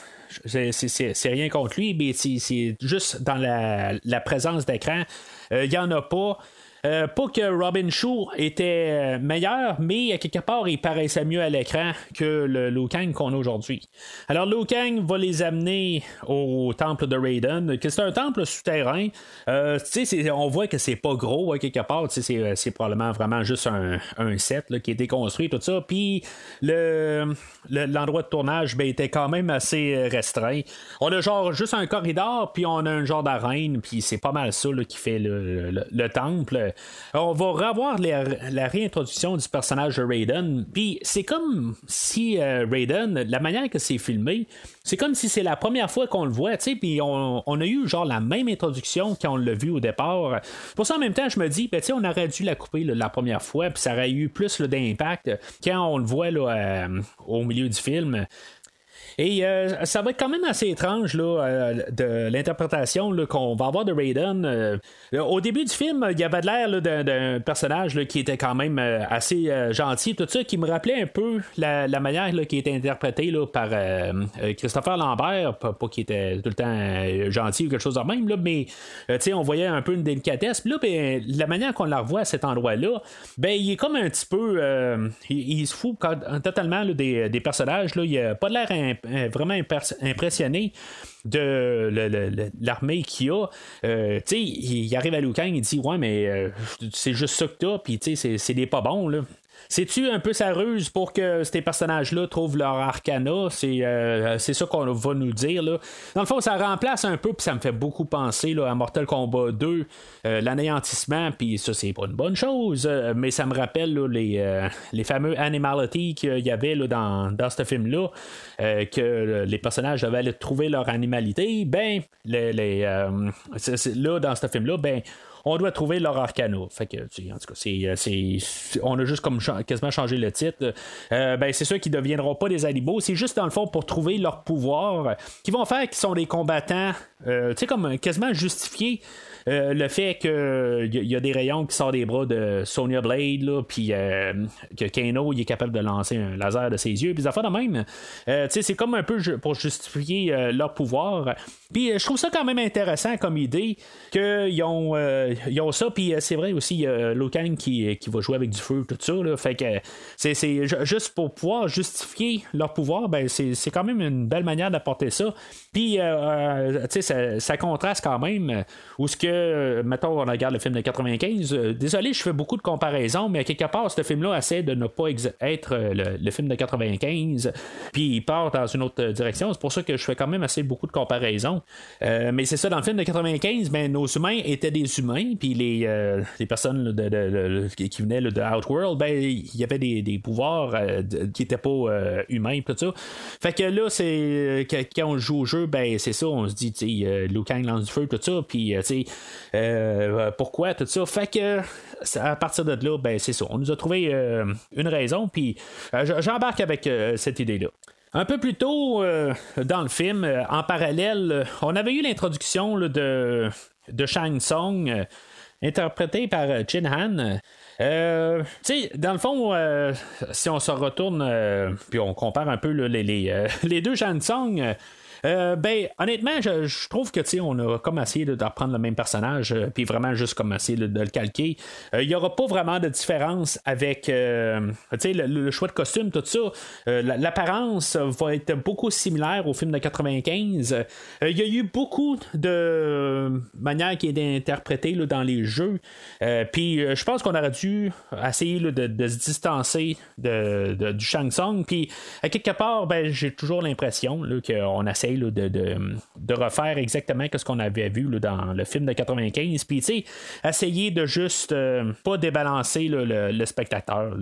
c'est rien contre lui, mais c'est juste dans la, présence d'écran. Euh, il n'y en a pas. Euh, pas que Robin Shaw était euh, meilleur, mais quelque part, il paraissait mieux à l'écran que le Liu Kang qu'on a aujourd'hui. Alors, Liu Kang va les amener au temple de Raiden, que c'est un temple souterrain. Euh, on voit que c'est pas gros, quelque part. C'est, probablement vraiment juste un, set qui a été construit, tout ça. Puis, le, l'endroit de tournage ben, était quand même assez restreint. On a genre juste un corridor, puis on a un genre d'arène, puis c'est pas mal ça qui fait le temple. Euh, on va revoir la, réintroduction du personnage de Raiden. Puis c'est comme si euh, Raiden, la manière que c'est filmé, c'est comme si c'est la première fois qu'on le voit, puis on, a eu genre la même introduction qu'on l'a vu au départ. Pour ça, en même temps, je me dis, ben, on aurait dû la couper la première fois, puis ça aurait eu plus d'impact quand on le voit euh, au milieu du film. Et euh, ça va être quand même assez étrange là, euh, de l'interprétation qu'on va avoir de Raiden. Euh, au début du film, il y avait de l'air d'un personnage qui était quand même assez gentil, tout ça, qui me rappelait un peu la, manière qui était interprétée par Christopher Lambert, pas, qu'il était tout le temps gentil ou quelque chose de même, là, mais on voyait un peu une délicatesse. Là, ben, la manière qu'on la revoit à cet endroit-là, ben, il est comme un petit peu. Il, se fout totalement des, des, personnages. Là. Il a pas l'air euh, vraiment impressionné de l'armée qu'il a. Euh, il arrive à Liu Kang, il dit Ouais, mais euh, c'est juste ça que t'as, puis c'est des pas bons, là. C'est-tu un peu sa ruse pour que ces personnages-là trouvent leur arcana? C'est, euh, ça qu'on va nous dire. Là. Dans le fond, ça remplace un peu, puis ça me fait beaucoup penser là, à Mortal Kombat 2, euh, l'anéantissement, puis ça, c'est pas une bonne chose, euh, mais ça me rappelle les, les fameux animality qu'il y avait là, dans, dans ce film-là, que les personnages devaient aller trouver leur animalité. Ben, les, les là, dans ce film-là, ben, on doit trouver leur arcana. Fait que, en tout cas, c'est, euh, on a juste comme quasiment changé le titre. Euh, ben, c'est ceux qui ne deviendront pas des animaux. C'est juste dans le fond pour trouver leur pouvoir, qui vont faire qu'ils sont des combattants, euh, tu sais, comme quasiment justifiés. le fait qu'il y, y, a des rayons qui sortent des bras de Sonya Blade, puis que Kano il est capable de lancer un laser de ses yeux, puis ça fait de même. c'est comme un peu pour justifier leur pouvoir. Puis je trouve ça quand même intéressant comme idée qu'ils ont, ils ont ça, puis euh, c'est vrai aussi, il y a Locan qui, qui va jouer avec du feu, tout ça. Là, fait que c'est, juste pour pouvoir justifier leur pouvoir, ben c'est, quand même une belle manière d'apporter ça. Puis, euh, euh, tu sais, ça, contraste quand même. Ou ce que, mettons, on regarde le film de 95. désolé, je fais beaucoup de comparaisons, mais quelque part, ce film-là essaie de ne pas être le, film de 95. Puis, il part dans une autre direction. C'est pour ça que je fais quand même assez beaucoup de comparaisons. Mais c'est ça, dans le film de 95, ben, nos humains étaient des humains puis les, euh, les personnes qui venaient de Outworld, ben il y avait des, pouvoirs euh, qui n'étaient pas euh, humains, tout ça. Fait que là, c'est quand on joue au jeu, ben c'est ça, on se dit, tu sais, Kang lance du feu, tout ça, puis pourquoi, tout ça. Fait que à partir de là, ben c'est ça, on nous a trouvé une raison, puis j'embarque avec cette idée-là. Un peu plus tôt dans le film, en parallèle, on avait eu l'introduction de, Shang euh, interprété par euh, Chin Han. Euh, dans le fond, si on se retourne, puis on compare un peu les, les, les, deux euh, ben, honnêtement, je, trouve que on a comme essayé d'apprendre le même personnage, euh, puis vraiment juste comme essayer de, le calquer. Euh, il n'y aura pas vraiment de différence avec le, le, choix de costume, tout ça. L'apparence va être beaucoup similaire au film de 95. Il y a eu beaucoup de manières qui été interprétées là, dans les jeux. puis je pense qu'on aurait dû essayer de, se distancer de, du Shang Tsung. Puis à quelque part, ben, j'ai toujours l'impression qu'on essaie de, refaire exactement ce qu'on avait vu dans le film de 95. Puis, tu sais, essayer de juste pas débalancer le, spectateur.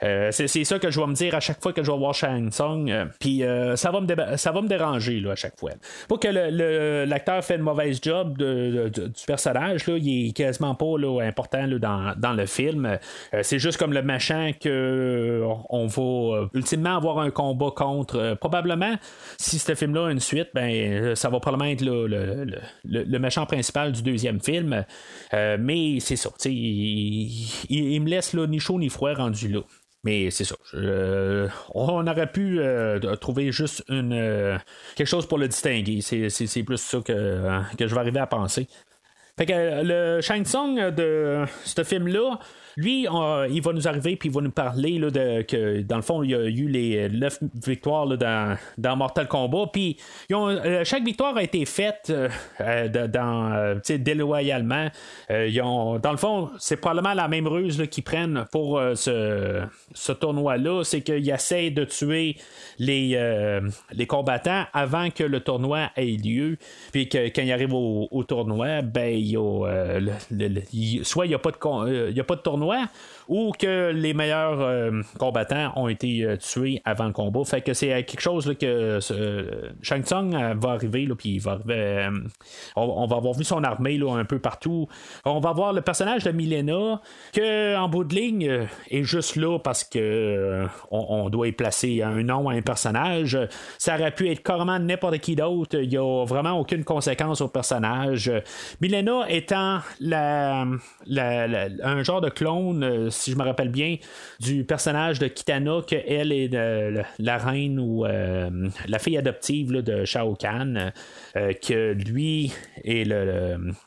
c'est, ça que je vais me dire à chaque fois que je vais voir Shang Tsung. Puis, ça, va me déranger à chaque fois. Pas que l'acteur fait une mauvaise job du personnage, il est quasiment pas important dans, dans, le film. c'est juste comme le machin que on va ultimement avoir un combat contre. probablement, si ce film-là suite, ben, ça va probablement être le, méchant principal du deuxième film. mais c'est ça. Il, me laisse ni chaud ni froid rendu là. Mais c'est ça. on aurait pu euh, trouver juste une euh, quelque chose pour le distinguer. C'est, plus ça que, que je vais arriver à penser. Fait que le Shang Tsung de ce film-là, lui, il va nous arriver puis il va nous parler là, de que dans le fond, il y a eu les 9 victoires dans, dans, Mortal Kombat. Puis euh, chaque victoire a été faite euh, euh, dans, déloyalement. ils ont, dans le fond, c'est probablement la même ruse qu'ils prennent pour ce, ce tournoi-là. C'est qu'ils essayent de tuer les, les combattants avant que le tournoi ait lieu. Puis que quand ils arrivent au, tournoi, ben, soit il n'y a, pas de, il a pas de tournoi the. Ou que les meilleurs euh, combattants ont été euh, tués avant le combat. Fait que c'est quelque chose que Shang Tsung euh, va arriver, puis va on, va avoir vu son armée un peu partout. On va voir le personnage de Milena, que en bout de ligne est juste là parce que on, doit y placer un nom à un personnage. Ça aurait pu être carrément n'importe qui d'autre. Il n'y a vraiment aucune conséquence au personnage. Milena étant un genre de clone euh, si je me rappelle bien, du personnage de Kitana, qu'elle est la reine ou euh, la fille adoptive de Shao Kahn, euh, que lui est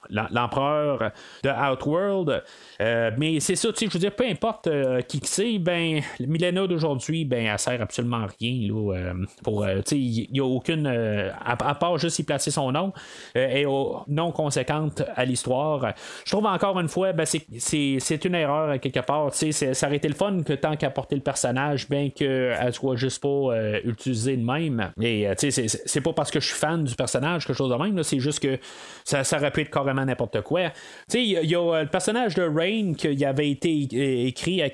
l'empereur de Outworld. mais c'est ça, je veux dire, peu importe qui c'est, ben, Milena d'aujourd'hui, ben, elle sert absolument à rien. Là, pour, il n'y a aucune, à, part juste y placer son nom, et non conséquente à l'histoire. Je trouve encore une fois, ben, c'est une erreur quelque part. Ça aurait été le fun que tant qu'à porter le personnage, bien qu'elle soit juste pas euh, utilisée de même. Et euh, c'est pas parce que je suis fan du personnage, quelque chose de même. C'est juste que ça, ça aurait pu être carrément n'importe quoi. Il y, a euh, le personnage de Rain qui avait été écrit à,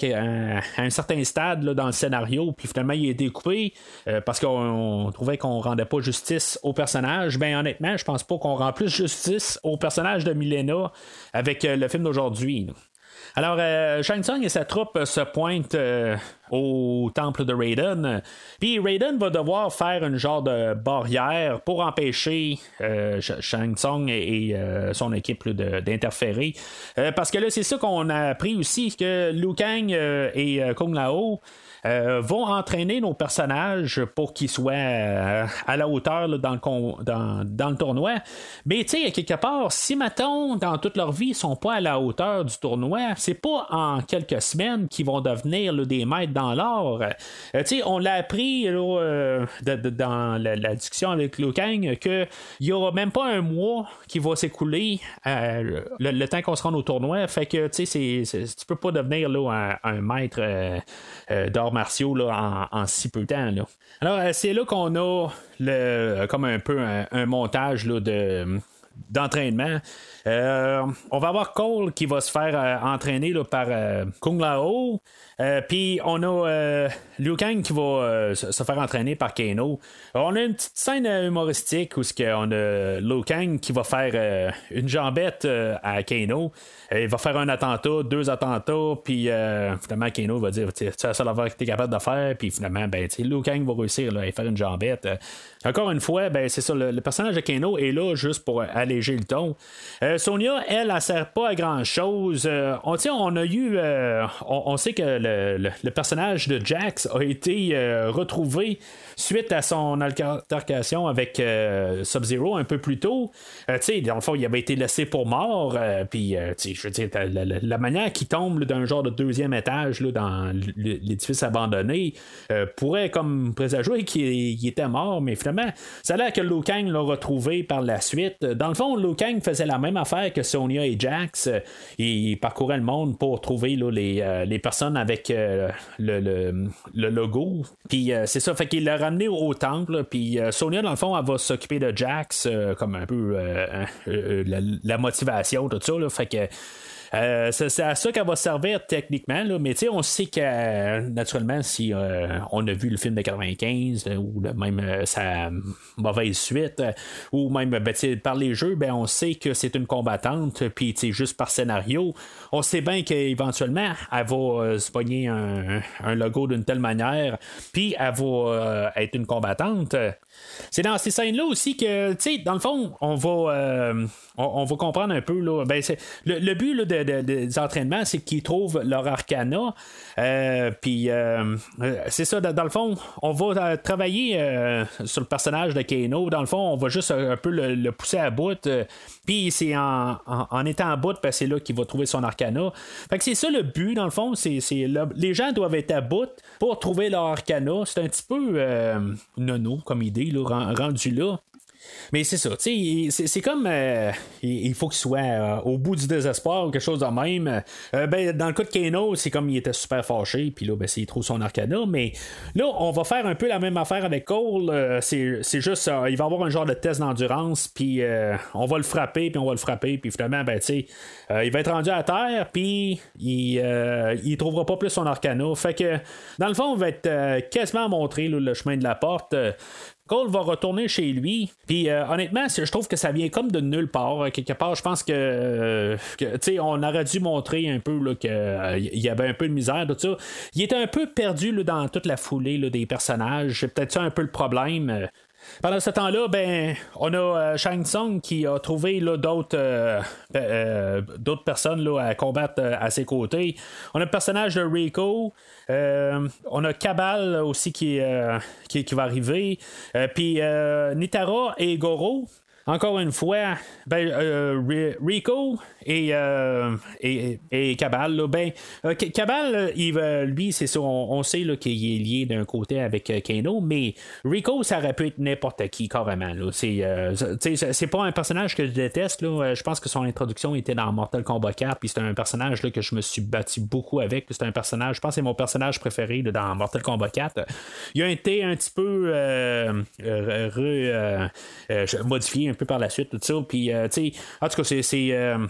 un certain stade dans le scénario, puis finalement il a été coupé parce qu'on trouvait qu'on rendait pas justice au personnage. Ben honnêtement, je pense pas qu'on rend plus justice au personnage de Milena avec le film d'aujourd'hui. Alors, euh, Shang Tsung et sa troupe se pointent euh, au temple de Raiden. Puis Raiden va devoir faire une genre de barrière pour empêcher euh, Shang Tsung et, son équipe d'interférer. parce que là, c'est ça qu'on a appris aussi, que Liu Kang et Kung Lao euh, vont entraîner nos personnages pour qu'ils soient euh, à la hauteur dans, le tournoi. Mais tu sais, quelque part, si Maton, dans toute leur vie, ils sont pas à la hauteur du tournoi, c'est pas en quelques semaines qu'ils vont devenir des maîtres dans l'or. Euh, tu sais, on l'a appris dans la, discussion avec Liu Kang qu'il y aura même pas un mois qui va s'écouler le, temps qu'on se rende au tournoi. Fait que tu sais, tu peux pas devenir un, maître d'or martiaux là, en, si peu de temps. Alors, euh, c'est là qu'on a le, comme un peu un, montage de d'entraînement. Euh, on va avoir Cole qui va se faire euh, entraîner par Kung Lao. Puis on a Liu Kang qui va se faire entraîner par Kano. On a une petite scène humoristique où on a Liu Kang qui va faire une jambette à Kano. Euh, il va faire un attentat, deux attentats, puis euh, finalement, Kano va dire C'est la seule affaire que tu es capable de faire, puis finalement, ben, Liu Kang va réussir là, à faire une jambette. Euh, encore une fois, ben, c'est ça, le, personnage de Kano est là juste pour alléger le ton. Sonia, elle, elle, sert pas à grand chose. on, on a eu. On, sait que le, personnage de Jax a été retrouvé suite à son altercation avec Sub-Zero un peu plus tôt. dans le fond, il avait été laissé pour mort, puis, je veux dire, la, manière qu'il tombe d'un genre de deuxième étage là, dans l'édifice abandonné euh, pourrait comme présager qu'il était mort, mais finalement, ça a l'air que Liu Kang l'a retrouvé par la suite. Dans le fond, Liu Kang faisait la même affaire que Sonia et Jax. il parcourait le monde pour trouver les, les, personnes avec le, le, logo. Puis c'est ça, fait qu'il l'a ramené au, temple. Puis Sonia, dans le fond, elle va s'occuper de Jax comme un peu la, la, motivation, tout ça. Là, fait que euh, c'est à ça qu'elle va servir techniquement, là, mais on sait que naturellement, si euh, on a vu le film de 95 euh, ou même sa mauvaise suite, ou même ben, par les jeux, ben, on sait que c'est une combattante, puis juste par scénario, on sait bien qu'éventuellement, elle va se pogner un, un logo d'une telle manière, puis elle va être une combattante. C'est dans ces scènes-là aussi que, tu sais, dans le fond, on va, euh, on, va comprendre un peu. Là, ben, le, but des entraînements, c'est qu'ils trouvent leur arcana. Euh, puis, euh, c'est ça, dans, le fond, on va travailler sur le personnage de Kano. Dans le fond, on va juste un, peu le, pousser à bout. puis, c'est en, en, étant à bout, ben, c'est là qu'il va trouver son arcana. Fait que c'est ça le but, dans le fond. c'est, les gens doivent être à bout pour trouver leur arcana. C'est un petit peu nono comme idée rendu là. Mais c'est ça, tu sais, c'est comme euh, il faut qu'il soit euh, au bout du désespoir ou quelque chose de même. Euh, ben, dans le cas de Kano, c'est comme il était super fâché, puis là, ben, il trouve son arcana. Mais là, on va faire un peu la même affaire avec Cole. c'est juste, il va avoir un genre de test d'endurance, puis on va le frapper, puis on va le frapper, puis finalement, ben, tu sais, il va être rendu à terre, puis il, il trouvera pas plus son arcana. Fait que, dans le fond, on va être quasiment montré le chemin de la porte. Cole va retourner chez lui. Puis euh, honnêtement, je trouve que ça vient comme de nulle part. Quelque part, je pense que, euh, tu sais, on aurait dû montrer un peu qu'il euh, y avait un peu de misère, tout ça. Il était un peu perdu dans toute la foulée des personnages. C'est peut-être ça un peu le problème. Pendant ce temps-là, ben, on a Shang Tsung qui a trouvé d'autres d'autres personnes là, à combattre à ses côtés. On a le personnage de Rico. Euh, on a Cabal aussi qui, euh, qui, qui va arriver. Euh, puis Nitara et Goro encore une fois, ben, euh, Rico et, euh, et, et, Cabal, ben, euh, Cabal, lui, c'est ça, on, sait qu'il est lié d'un côté avec Kano, mais Rico, ça aurait pu être n'importe qui, carrément. C'est, pas un personnage que je déteste. Je pense que son introduction était dans Mortal Kombat 4, puis c'est un personnage que je me suis battu beaucoup avec. C'est un personnage, je pense que c'est mon personnage préféré dans Mortal Kombat 4. Il a été un petit peu modifié un peu par la suite, tout ça. Puis, euh, tu sais, en tout cas, c'est. Euh,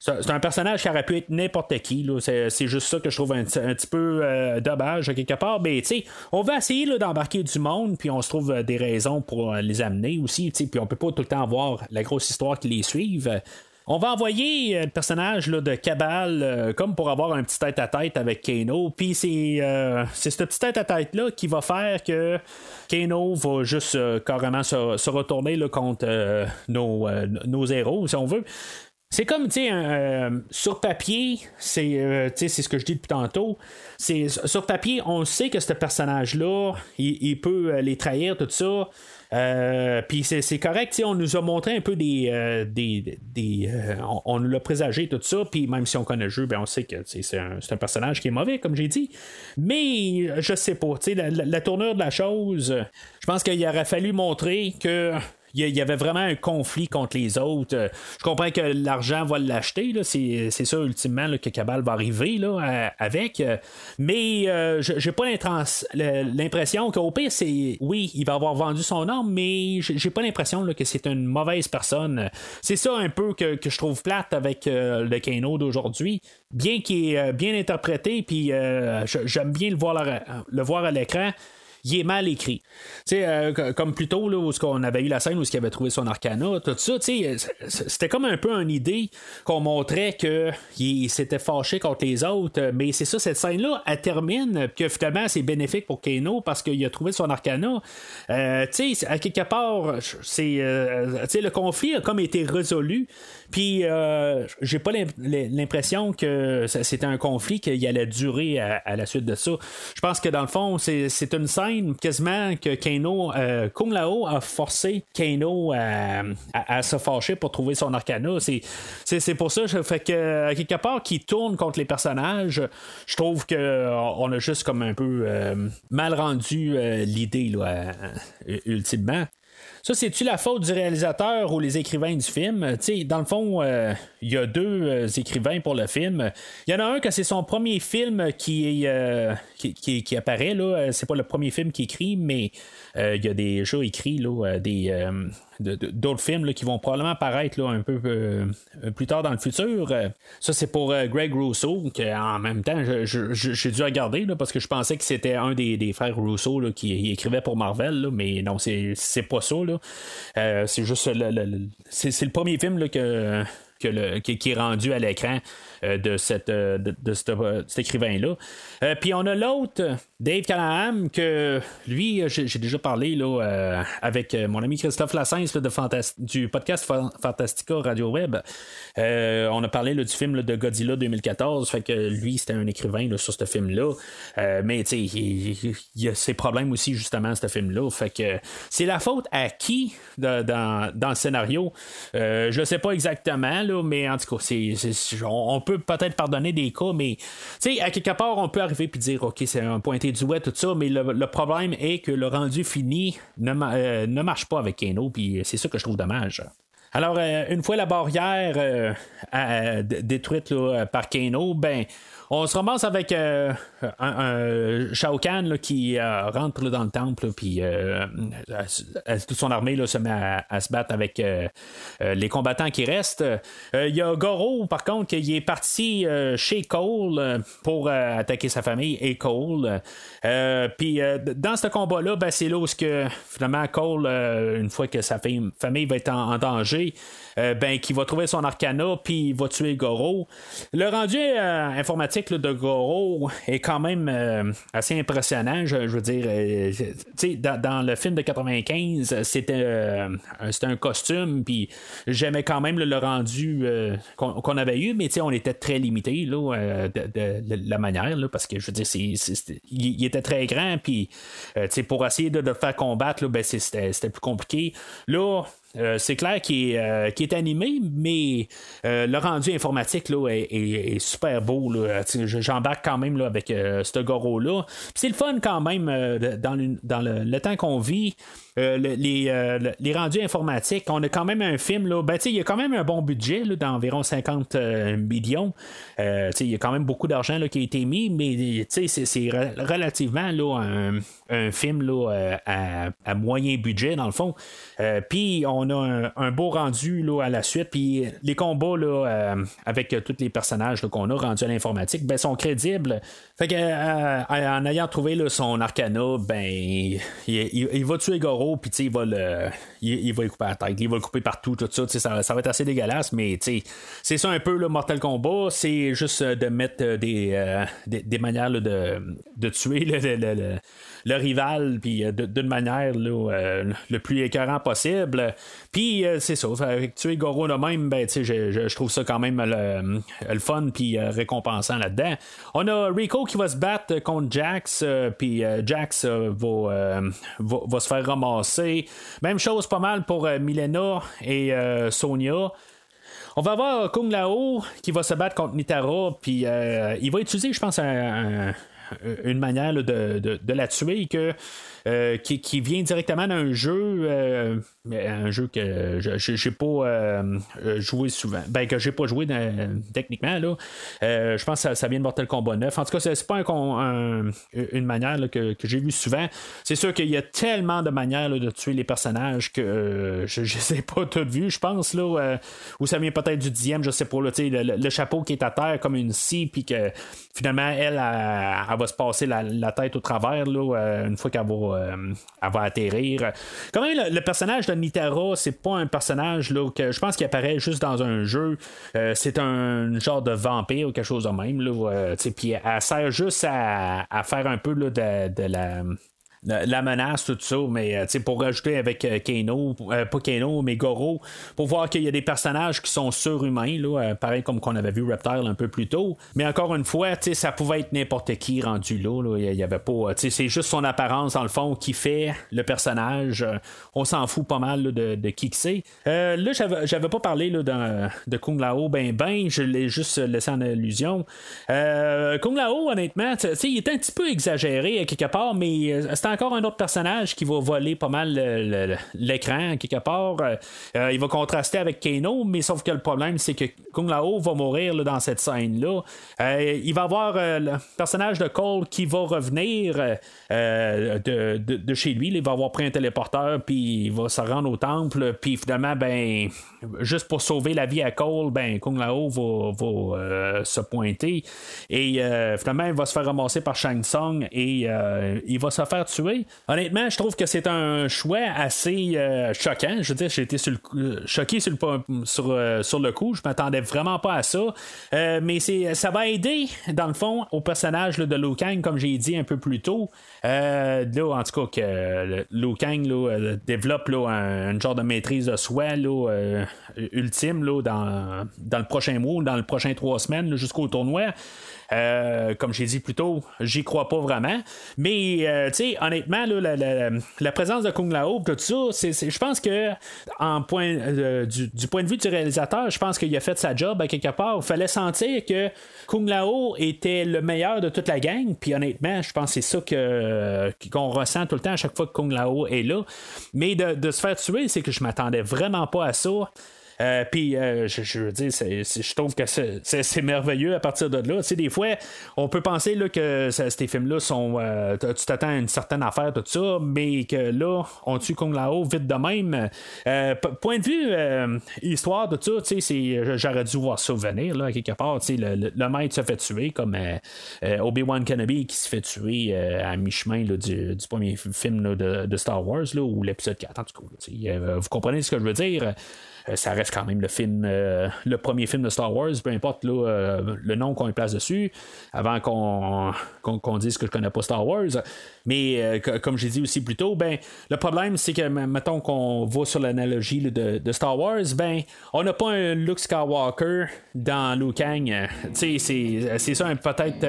c'est un personnage qui aurait pu être n'importe qui. C'est, juste ça que je trouve un, petit peu euh, dommage quelque part. Mais tu sais, on va essayer d'embarquer du monde, puis on se trouve des raisons pour les amener aussi. Puis on peut pas tout le temps avoir la grosse histoire qui les suive. On va envoyer euh, le personnage de Cabal euh, comme pour avoir un petit tête-à-tête avec Kano. Puis c'est, euh, c'est ce petit tête-à-tête-là qui va faire que Kano va juste carrément se, retourner là, contre nos, héros, si on veut. C'est comme, tu sais, sur papier, c'est, ce que je dis depuis tantôt. Sur papier, on sait que ce personnage-là, il peut les trahir, tout ça. Euh, puis c'est correct, on nous a montré un peu des. Euh, des, euh, on, nous l'a présagé tout ça, puis même si on connaît le jeu, ben on sait que c'est un, un, personnage qui est mauvais, comme j'ai dit. Mais je sais pas, la, la, la tournure de la chose, je pense qu'il aurait fallu montrer que il y avait vraiment un conflit contre les autres. Euh, je comprends que l'argent va l'acheter, c'est, ça ultimement que Cabal va arriver là, avec. Euh, mais euh, j'ai pas l'impression qu'au pire, c'est oui, il va avoir vendu son âme, mais j'ai pas l'impression que c'est une mauvaise personne. C'est ça un peu que, je trouve plate avec le Kano d'aujourd'hui. Bien qu'il est bien interprété, puis j'aime bien le voir, le voir à l'écran il est mal écrit. euh, comme plus tôt, là, où on avait eu la scène où il avait trouvé son arcana, tout ça, c'était comme un peu une idée qu'on montrait qu'il s'était fâché contre les autres, mais c'est ça, cette scène-là, elle termine, que finalement, c'est bénéfique pour Kano parce qu'il a trouvé son arcana. Euh, à quelque part, euh, le conflit a comme été résolu, puis euh, j'ai pas l'impression que c'était un conflit qui allait durer à, la suite de ça. Je pense que dans le fond, c'est une scène quasiment que Kano, euh, Kung Lao a forcé Kano à, se fâcher pour trouver son arcana. C'est pour ça, fait que quelque part qui tourne contre les personnages, je trouve que euh, on a juste comme un peu mal rendu l'idée ultimement. Ça, c'est-tu la faute du réalisateur ou les écrivains du film? sais, dans le fond, euh, il y a deux euh, écrivains pour le film. Il y en a un que c'est son premier film qui, euh, qui, qui, apparaît. Là. C'est pas le premier film qu'il écrit, mais il y a déjà écrit là, des, d'autres films qui vont probablement apparaître là, un peu plus tard dans le futur. ça, c'est pour Greg Rousseau, que en même temps, j'ai dû regarder là, parce que je pensais que c'était un des, frères Rousseau qui écrivait pour Marvel, mais non, c'est, pas ça. c'est juste le, c'est, le premier film que que le, qui, est rendu à l'écran euh, de, cette, euh, de, de, cet écrivain-là. Euh, puis on a l'autre, Dave Callahan, que lui, j'ai déjà parlé là, avec mon ami Christophe Lassens de du podcast Fantastica Radio Web. on a parlé du film de Godzilla 2014, fait que lui, c'était un écrivain sur ce film-là. mais sais, il, y a ses problèmes aussi, justement, ce film-là. Fait que c'est la faute à qui dans, dans le scénario? je ne sais pas exactement, là, mais en tout cas, c'est, on, peut peut-être pardonner des cas, mais à quelque part, on peut arriver et dire, OK, c'est un pointé du doigt, tout ça, mais le, problème est que le rendu fini ne, euh, ne marche pas avec Keno, puis c'est ça que je trouve dommage. Alors, euh, une fois la barrière euh, détruite par Kano, ben, on se ramasse avec euh, un, Shao Kahn qui euh, rentre dans le temple, puis euh, toute son armée se met à, se battre avec les combattants qui restent. Il y a Goro, par contre, qui est parti chez Cole pour attaquer sa famille et Cole. puis dans ce combat-là, ben, c'est là où que, finalement Cole, une fois que sa famille va être en, danger, ben, qui va trouver son arcana, puis il va tuer Goro. Le rendu informatique de Goro est quand même euh, assez impressionnant. Je, veux dire, euh, dans, dans, le film de 95, c'était euh, un costume, puis j'aimais quand même le rendu qu'on avait eu, mais on était très limité de, la manière, là, parce que je veux dire, il, était très grand, puis pour essayer de, le faire combattre, ben, c'était plus compliqué. Là, euh, c'est clair qu'il est, euh, animé, mais euh, le rendu informatique est, super beau. J'embarque quand même avec ce Goro-là. C'est le fun quand même dans, le, dans le, temps qu'on vit. Les, les, rendus informatiques, on a quand même un film, là, ben, il y a quand même un bon budget d'environ 50 millions. il y a quand même beaucoup d'argent qui a été mis, mais c'est relativement là, un, film là, à, à, moyen budget, dans le fond. Puis on a un, beau rendu là, à la suite. Puis les combats là, euh, avec tous les personnages qu'on a rendus à l'informatique ben, sont crédibles. Fait que, euh, en ayant trouvé son arcana, ben il, va tuer Goro, puis il va le. Il, va couper la tête, il va le couper partout, tout ça. Ça, va être assez dégueulasse, mais c'est ça un peu le Mortal Kombat, c'est juste de mettre des, euh, des, manières de, de tuer le rival, puis euh, d'une manière euh, le plus écœurant possible. Puis euh, c'est ça, tuer Goro de même, ben, je, je, trouve ça quand même le, fun puis récompensant là-dedans. On a Rico qui va se battre contre Jax, puis Jax va, va, se faire ramasser. Même chose pas mal pour Milena et Sonia. On va avoir Kung Lao qui va se battre contre Nitara, puis il va utiliser, je pense, un, une manière de, de, de, la tuer que euh, qui, vient directement d'un jeu, euh, un jeu que je n'ai pas euh, joué souvent, ben que j'ai pas joué techniquement là. je pense que ça, vient de Mortal Kombat 9. En tout cas, c'est pas une manière que, j'ai vu souvent. C'est sûr qu'il y a tellement de manières de tuer les personnages que je ne sais pas toutes vues, je pense là, où ça vient peut-être du dixième, je sais pas le, le, chapeau qui est à terre comme une scie, puis que finalement elle, elle, va se passer la, tête au travers là, une fois qu'elle va euh, atterrir. Quand même, le, personnage de Nitara, c'est pas un personnage là, que je pense qu'il apparaît juste dans un jeu. Euh, c'est un genre de vampire ou quelque chose de même. Là, euh, puis elle sert juste à, faire un peu de la la menace, tout ça, mais euh, pour rajouter avec euh, Kano, euh, pas Kano, mais Goro, pour voir qu'il y a des personnages qui sont surhumains, là, pareil comme qu'on avait vu Reptile un peu plus tôt. Mais encore une fois, ça pouvait être n'importe qui rendu là. Il y avait pas. C'est juste son apparence, dans le fond, qui fait le personnage. on s'en fout pas mal de, qui que c'est. là, j'avais pas parlé là, de, de Kung Lao, ben ben, je l'ai juste laissé en illusion. Kung Lao, honnêtement, il est un petit peu exagéré quelque part, mais c'est encore un autre personnage qui va voler pas mal l'écran quelque part. il va contraster avec Kano, mais sauf que le problème, c'est que Kung Lao va mourir dans cette scène-là. il va avoir le personnage de Cole qui va revenir de, chez lui. il va avoir pris un téléporteur, puis il va se rendre au temple, puis finalement, ben, juste pour sauver la vie à Cole, ben, Kung Lao va, se pointer. Et finalement, il va se faire ramasser par Shang Tsung et euh, il va se faire tuer. Honnêtement, je trouve que c'est un choix assez euh, choquant. Je veux dire, j'ai été euh, choqué sur le, sur, le coup. Je m'attendais vraiment pas à ça. mais c'est, ça va aider, dans le fond, au personnage de Liu Kang, comme j'ai dit un peu plus tôt. là, en tout cas, que Liu Kang développe un, genre de maîtrise de soi ultime dans, le prochain mois, dans le prochain trois semaines, jusqu'au tournoi. Euh, comme j'ai dit plus tôt, j'y crois pas vraiment. Mais, euh, tu sais, honnêtement, la, présence de Kung Lao, tout ça, je pense que, euh, du, point de vue du réalisateur, je pense qu'il a fait sa job à quelque part. Il fallait sentir que Kung Lao était le meilleur de toute la gang. Puis, honnêtement, je pense que c'est ça qu'on ressent tout le temps à chaque fois que Kung Lao est là. Mais de, de se faire tuer, c'est que je m'attendais vraiment pas à ça. Euh, puis, euh, je, veux dire, je trouve que c'est merveilleux à partir de là. Tu sais, des fois, on peut penser là, que ces films-là sont. Euh, tu t'attends à une certaine affaire, tout ça, mais que là, on tue Kung Lao vite de même. point de vue, histoire de tout ça, sais, j'aurais dû voir ça venir, là, quelque part. Tu sais, le, maître se fait tuer, comme Obi-Wan Kenobi qui se fait tuer à mi-chemin du, premier film de, Star Wars, là, ou l'épisode 4, en tout cas. vous comprenez ce que je veux dire? Euh, ça reste quand même le film, euh, le premier film de Star Wars, peu importe euh, le nom qu'on place dessus, avant qu'on dise que je connais pas Star Wars. Mais comme j'ai dit aussi plus tôt, ben, le problème, c'est que, mettons qu'on va sur l'analogie de, Star Wars, ben, on n'a pas un Luke Skywalker dans Liu Kang. c'est ça peut-être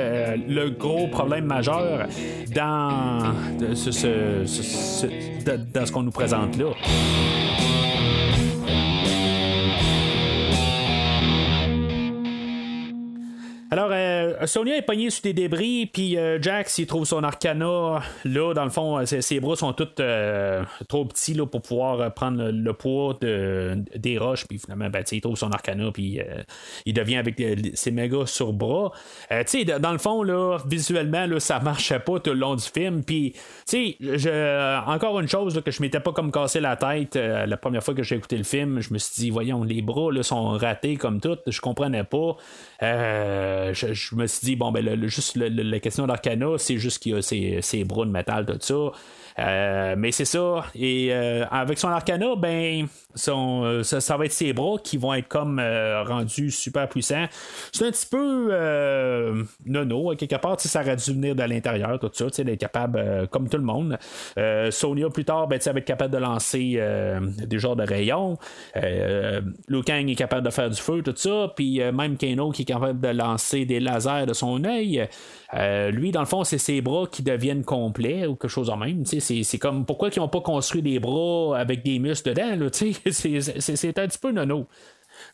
le gros problème majeur dans dans ce qu'on nous présente là. Alors, euh, Sonia est pognée sur des débris, puis euh, Jax, il trouve son arcana. Là, dans le fond, euh, ses, bras sont tous trop petits là, pour pouvoir prendre le, poids de, des roches, puis finalement, ben, il trouve son arcana, puis il devient avec ses méga sur bras. tu sais, dans le fond, là, visuellement, là, ça marchait pas tout le long du film, puis, tu sais, encore une chose que je m'étais pas comme cassé la tête la première fois que j'ai écouté le film, je me suis dit, voyons, les bras là, sont ratés comme tout, je comprenais pas. Euh, je, me suis dit, bon, ben, juste la question d'Arcana, c'est juste qu'il y a ces, bras de métal, tout ça. Euh, mais c'est ça. Et euh, avec son arcana, ben, son, ça, va être ses bras qui vont être comme rendus super puissants. C'est un petit peu nono, quelque part. Ça aurait dû venir de l'intérieur, tout ça. D'être capable, comme tout le monde. Sonia, plus tard, ben, va être capable de lancer des genres de rayons. Liu Kang est capable de faire du feu, tout ça. Puis même Kano qui est capable de lancer des lasers de son œil. Euh, lui, dans le fond, c'est ses bras qui deviennent complets ou quelque chose en même. C'est comme pourquoi ils n'ont pas construit des bras avec des muscles dedans. C'est un petit peu nono.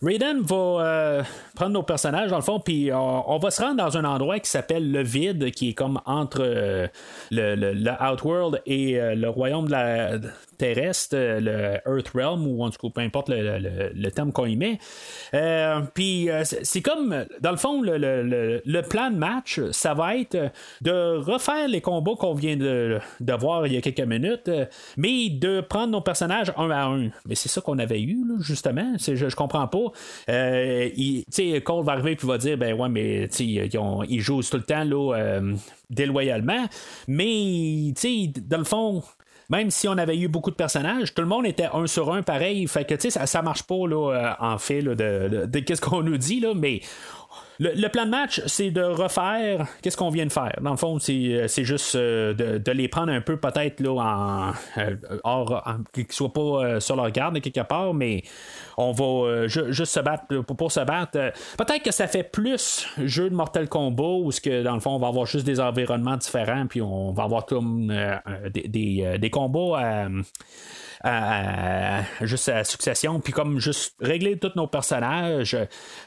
Raiden va euh, prendre nos personnages, dans le fond, puis euh, on va se rendre dans un endroit qui s'appelle le vide, qui est comme entre le, le, Outworld et le royaume de la, terrestre, euh, le Earth Realm, ou en tout cas, peu importe le, terme qu'on y met. Euh, puis euh, c'est comme, dans le fond, le, plan de match, ça va être de refaire les combats qu'on vient de, voir il y a quelques minutes, mais de prendre nos personnages un à un. Mais c'est ça qu'on avait eu, justement. Je, je comprends pas. Sais Cole va arriver et va dire, ben ouais, mais ils, ils, jouent tout le temps là, déloyalement. Mais, dans le fond, même si on avait eu beaucoup de personnages, tout le monde était un sur un pareil. Fait que, ça, ça marche pas, là, euh, en fait, de, qu'est-ce qu'on nous dit, là, mais le, plan de match, c'est de refaire qu'est-ce qu'on vient de faire. Dans le fond, c'est, euh, juste euh, de, les prendre un peu peut-être là en, hors, qu'ils soient pas sur leur garde quelque part, mais on va juste se battre pour, se battre. peut-être que ça fait plus jeu de Mortal Kombat où ce que dans le fond on va avoir juste des environnements différents puis on va avoir comme des, des, combats juste à succession, puis comme juste régler tous nos personnages.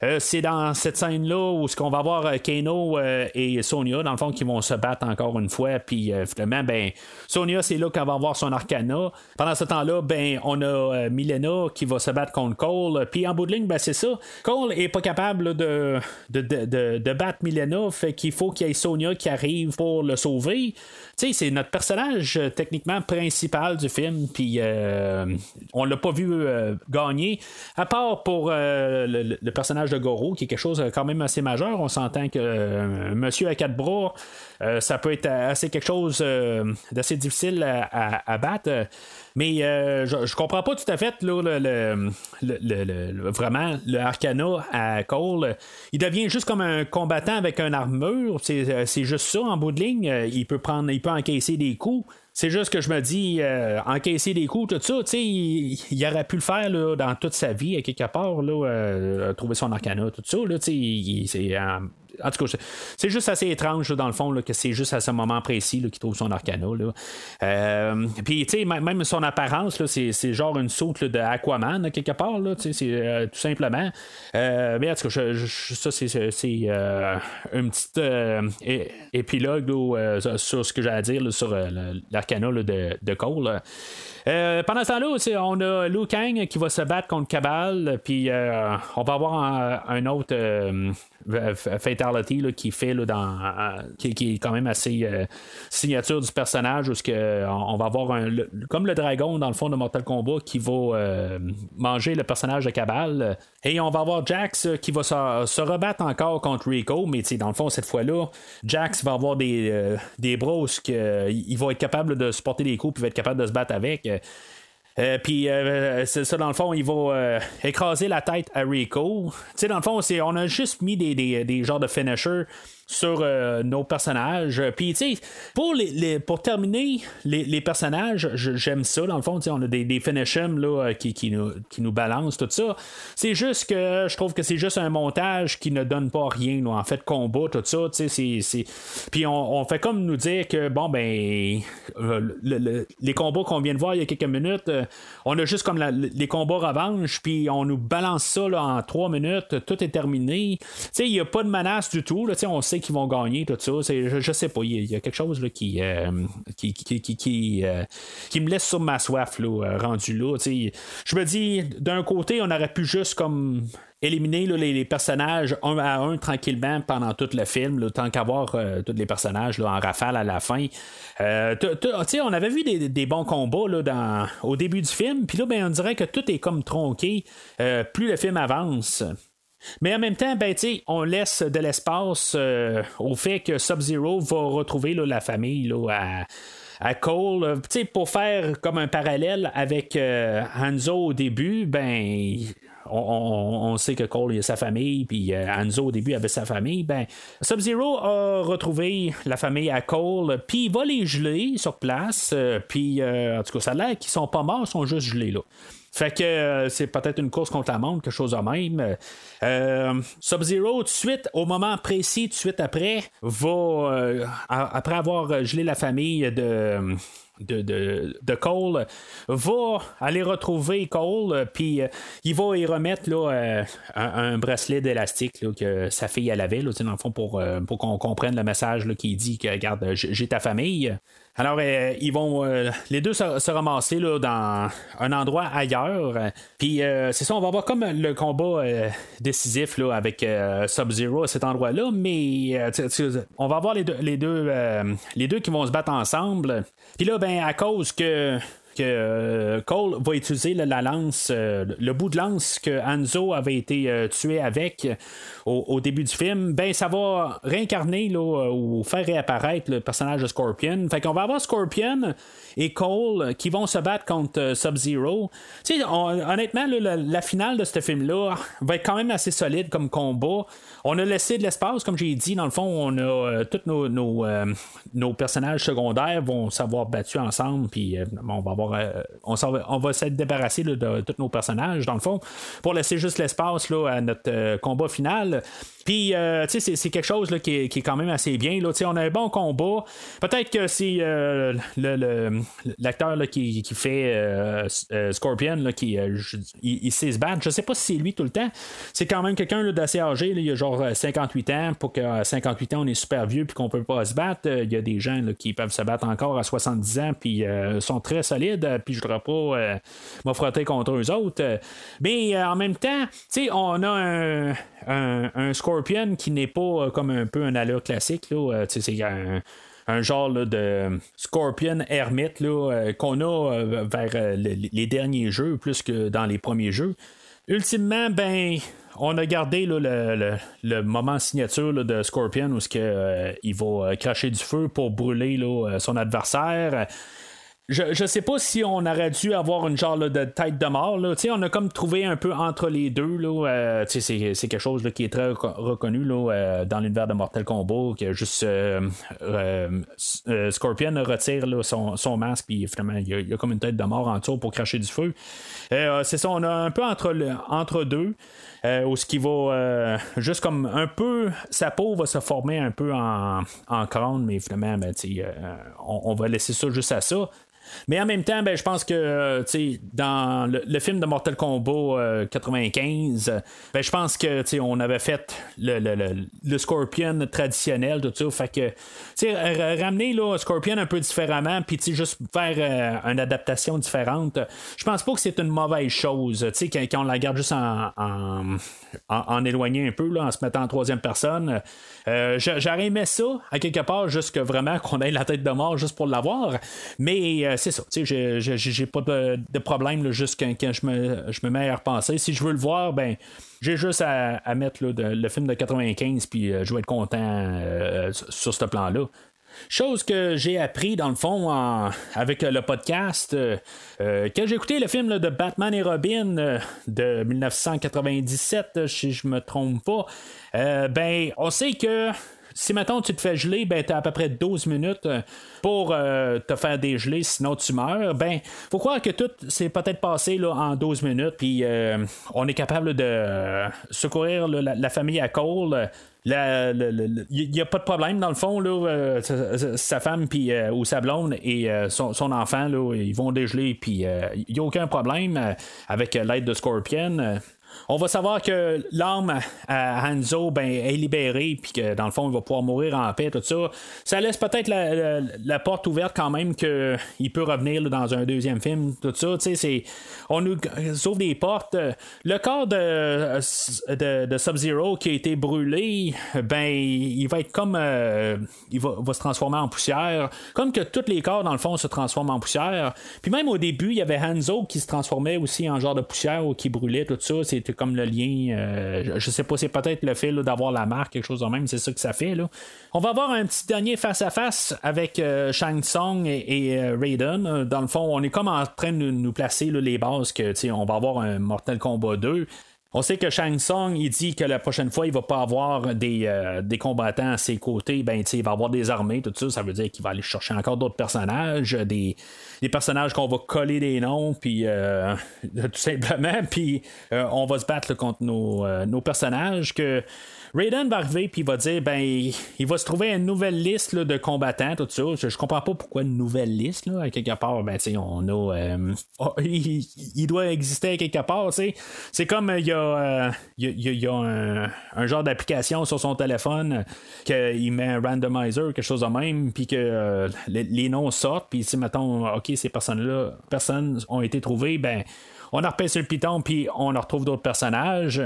Euh, c'est dans cette scène-là là où ce qu'on va avoir Kano et Sonia, dans le fond, qui vont se battre encore une fois. Puis finalement, ben, Sonia, c'est là qu'elle va avoir son arcana. Pendant ce temps-là, ben, on a Milena qui va se battre contre Cole. Puis en bout de ligne, ben, c'est ça. Cole est pas capable de, de, de, de, battre Milena, fait qu'il faut qu'il y ait Sonia qui arrive pour le sauver. Tu sais, c'est notre personnage techniquement principal du film, puis on l'a pas vu gagner, à part pour le, personnage de Goro, qui est quelque chose quand même assez majeur. On s'entend que Monsieur à quatre bras, ça peut être assez quelque chose d'assez difficile à battre. Mais euh, je, comprends pas tout à fait là, le, le, vraiment le Arcana à Cole. Il devient juste comme un combattant avec un armure. C'est, euh, juste ça en bout de ligne. Euh, il peut prendre, il peut encaisser des coups. C'est juste que je me dis, encaisser des coups, tout ça, tu sais, il, aurait pu le faire là, dans toute sa vie, à quelque part, là, trouver son arcana, tout ça, là, tu sais, c'est en tout cas, c'est juste assez étrange, dans le fond, que c'est juste à ce moment précis qu'il trouve son arcana. Euh, puis, tu sais, même son apparence, c'est genre une saute de Aquaman, quelque part, c'est euh, tout simplement. Euh, mais en tout cas, ça, c'est un petit épilogue sur ce que j'ai à dire sur l'arcana de, de, Cole. pendant ce temps-là, on a Liu Kang qui va se battre contre Cabal, puis on va avoir un autre Fatality qui fait là, dans, qui, est quand même assez euh, signature du personnage où que, on, va avoir un, comme le dragon dans le fond de Mortal Kombat qui va euh, manger le personnage de Cabal. Et on va avoir Jax euh, qui va se, rebattre encore contre Rico mais dans le fond cette fois-là Jax va avoir des, des bras où il va être capable de supporter les coups puis va être capable de se battre avec. euh, puis euh, c'est ça, dans le fond, il va euh, écraser la tête à Rico. Tu sais, dans le fond, on a juste mis des, des, des genres de finishers sur euh, nos personnages. Puis, tu sais, pour, les, pour terminer les, personnages, j'aime ça. Dans le fond, on a des, des là, euh, qui, qui, nous, qui nous balancent, tout ça. C'est juste que je trouve que c'est juste un montage qui ne donne pas rien, en fait, combat, tout ça. Tu sais, c'est. Puis, on, fait comme nous dire que, bon, ben, euh, les combats qu'on vient de voir il y a quelques minutes, on a juste comme les combats revanche, puis on nous balance ça là, en trois minutes, tout est terminé. Tu sais, il n'y a pas de menace du tout. Là, on sait qui vont gagner, tout ça. Je, je, sais pas, il y, a quelque chose là, qui, euh, euh, qui, me laisse sur ma soif là, euh, rendu là. Je me dis, d'un côté, on aurait pu juste comme éliminer les, personnages un à un tranquillement pendant tout le film, tant qu'avoir tous les personnages en rafale à la fin. on avait vu des, bons combats au début du film, puis là, ben, on dirait que tout est comme tronqué. plus le film avance. Mais en même temps, ben, on laisse de l'espace euh, au fait que Sub-Zero va retrouver la famille à, à Cole. pour faire comme un parallèle avec euh, Hanzo au début, ben. On, sait que Cole a sa famille, puis euh, Hanzo au début avait sa famille. Ben, Sub-Zero a retrouvé la famille à Cole, puis il va les geler sur place. puis, en tout cas, ça a l'air qu'ils sont pas morts, ils sont juste gelés là. Fait que euh, c'est peut-être une course contre la montre, quelque chose de même. Euh, Sub-Zero, tout de suite, au moment précis, tout de suite après, va, euh, après avoir gelé la famille de de, de, Cole va aller retrouver Cole, puis euh, il va y remettre là, euh, un, bracelet d'élastique que sa fille avait, là, dans le fond, pour, euh, pour qu'on comprenne le message qui dit que, regarde, j'ai ta famille. Alors, ils vont les deux se, ramasser là, dans un endroit ailleurs. Puis, c'est ça, on va voir comme le combat décisif là, avec Sub-Zero à cet endroit-là, mais on va voir les deux, les, deux, les deux qui vont se battre ensemble. Puis là, ben, à cause que euh, Cole va utiliser la lance, euh, le bout de lance que Hanzo avait été euh, tué avec au, début du film, ben ça va réincarner ou faire réapparaître le personnage de Scorpion. Fait qu'on va avoir Scorpion et Cole qui vont se battre contre Sub-Zero. honnêtement, la, finale de ce film-là va être quand même assez solide comme combat. On a laissé de l'espace, comme j'ai dit, dans le fond, on a tous nos, personnages secondaires vont s'avoir battus ensemble, puis on va avoir avoir, on, va, s'être débarrassé de tous nos personnages, dans le fond, pour laisser juste l'espace à notre combat final. Puis, sais, c'est quelque chose là, qui, est, quand même assez bien. Là. On a un bon combat. Peut-être que c'est l'acteur qui, fait Scorpion, là, qui il, sait se battre. Je sais pas si c'est lui tout le temps. C'est quand même quelqu'un d'assez âgé. il a genre 58 ans. Pour qu'à 58 ans, on est super vieux puis qu'on peut pas se battre. Il y a des gens qui peuvent se battre encore à 70 ans puis sont très solides. Puis je voudrais pas me frotter contre eux autres. Mais en même temps, on a un, Scorpion qui n'est pas comme un peu un allure classique. c'est un genre de Scorpion Hermit qu'on a vers les derniers jeux plus que dans les premiers jeux. Ultimement, ben, on a gardé le, moment signature de Scorpion où il va cracher du feu pour brûler son adversaire je, je sais pas si on aurait dû avoir une genre de tête de mort. On a comme trouvé un peu entre les deux. Euh, c'est, quelque chose qui est très reconnu euh, dans l'univers de Mortal Kombat. Juste euh, Scorpion retire son, masque, puis finalement, il y, a, comme une tête de mort en dessous pour cracher du feu. c'est ça, on a un peu entre, entre deux. où ce qui va juste comme un peu sa peau va se former un peu en, en crâne mais finalement ben, on, va laisser ça juste à ça mais en même temps, ben, je pense que euh, dans le, film de Mortal Kombat 95, euh, ben, je pense que on avait fait le, le, Scorpion traditionnel, tout ça. Fait que ramener là, Scorpion un peu différemment, puis juste faire euh, une adaptation différente, je pense pas que c'est une mauvaise chose. Quand on la garde juste en, en, en, éloigné un peu, là, en se mettant en troisième personne. J'aurais aimé ça, à quelque part, juste que vraiment qu'on ait la tête de mort juste pour l'avoir. Mais c'est ça. J'ai pas de, problème juste quand, je, me, je me mets à repenser. Si je veux le voir, ben j'ai juste à, mettre le film de 95 puis euh, je vais être content euh, sur ce plan-là. Chose que j'ai appris dans le fond avec le podcast. Euh, quand j'ai écouté le film de Batman et Robin de 1997, si je me trompe pas, ben on sait que si maintenant tu te fais geler, ben as à peu près 12 minutes euh, pour euh, te faire dégeler, sinon tu meurs. Ben, faut croire que tout s'est peut-être passé là, en 12 minutes, puis euh, on est capable de secourir la, famille à Cole. Il n'y a pas de problème dans le fond sa femme ou sa blonde et son, enfant ils vont dégeler il n'y a aucun problème avec l'aide de Scorpion on va savoir que l'âme à Hanzo ben, est libérée, puis que dans le fond, il va pouvoir mourir en paix, tout ça. Ça laisse peut-être la, porte ouverte quand même qu'il peut revenir dans un deuxième film, tout ça. C'est, on nous ouvre des portes. Le corps de, de, Sub-Zero qui a été brûlé, ben, il va être comme. Euh, il va, se transformer en poussière. Comme que tous les corps, dans le fond, se transforment en poussière. Puis même au début, il y avait Hanzo qui se transformait aussi en genre de poussière ou qui brûlait, tout ça. C'est comme le lien. Euh, je sais pas, c'est peut-être le fait d'avoir la marque, quelque chose de même, c'est ça que ça fait. Là. On va avoir un petit dernier face-à-face avec euh, Shang Tsung et, euh, Raiden. Dans le fond, on est comme en train de nous placer les bases que on va avoir un Mortal Kombat 2. On sait que Shang Tsung, il dit que la prochaine fois, il va pas avoir des, euh, combattants à ses côtés. Ben, il va avoir des armées, tout ça. Ça veut dire qu'il va aller chercher encore d'autres personnages, des, des personnages qu'on va coller des noms, puis euh, tout simplement, puis euh, on va se battre contre nos, nos personnages que Raiden va arriver puis il va dire ben il va se trouver une nouvelle liste de combattants tout ça. Je, comprends pas pourquoi une nouvelle liste là à quelque part ben tu on a euh, oh, il, doit exister à quelque part tu C'est comme il y a euh, il y, a, un, genre d'application sur son téléphone qu'il met un randomizer quelque chose de même puis que euh, les, noms sortent puis si mettons OK ces personnes là personnes ont été trouvées ben on a sur le piton, puis on en retrouve d'autres personnages.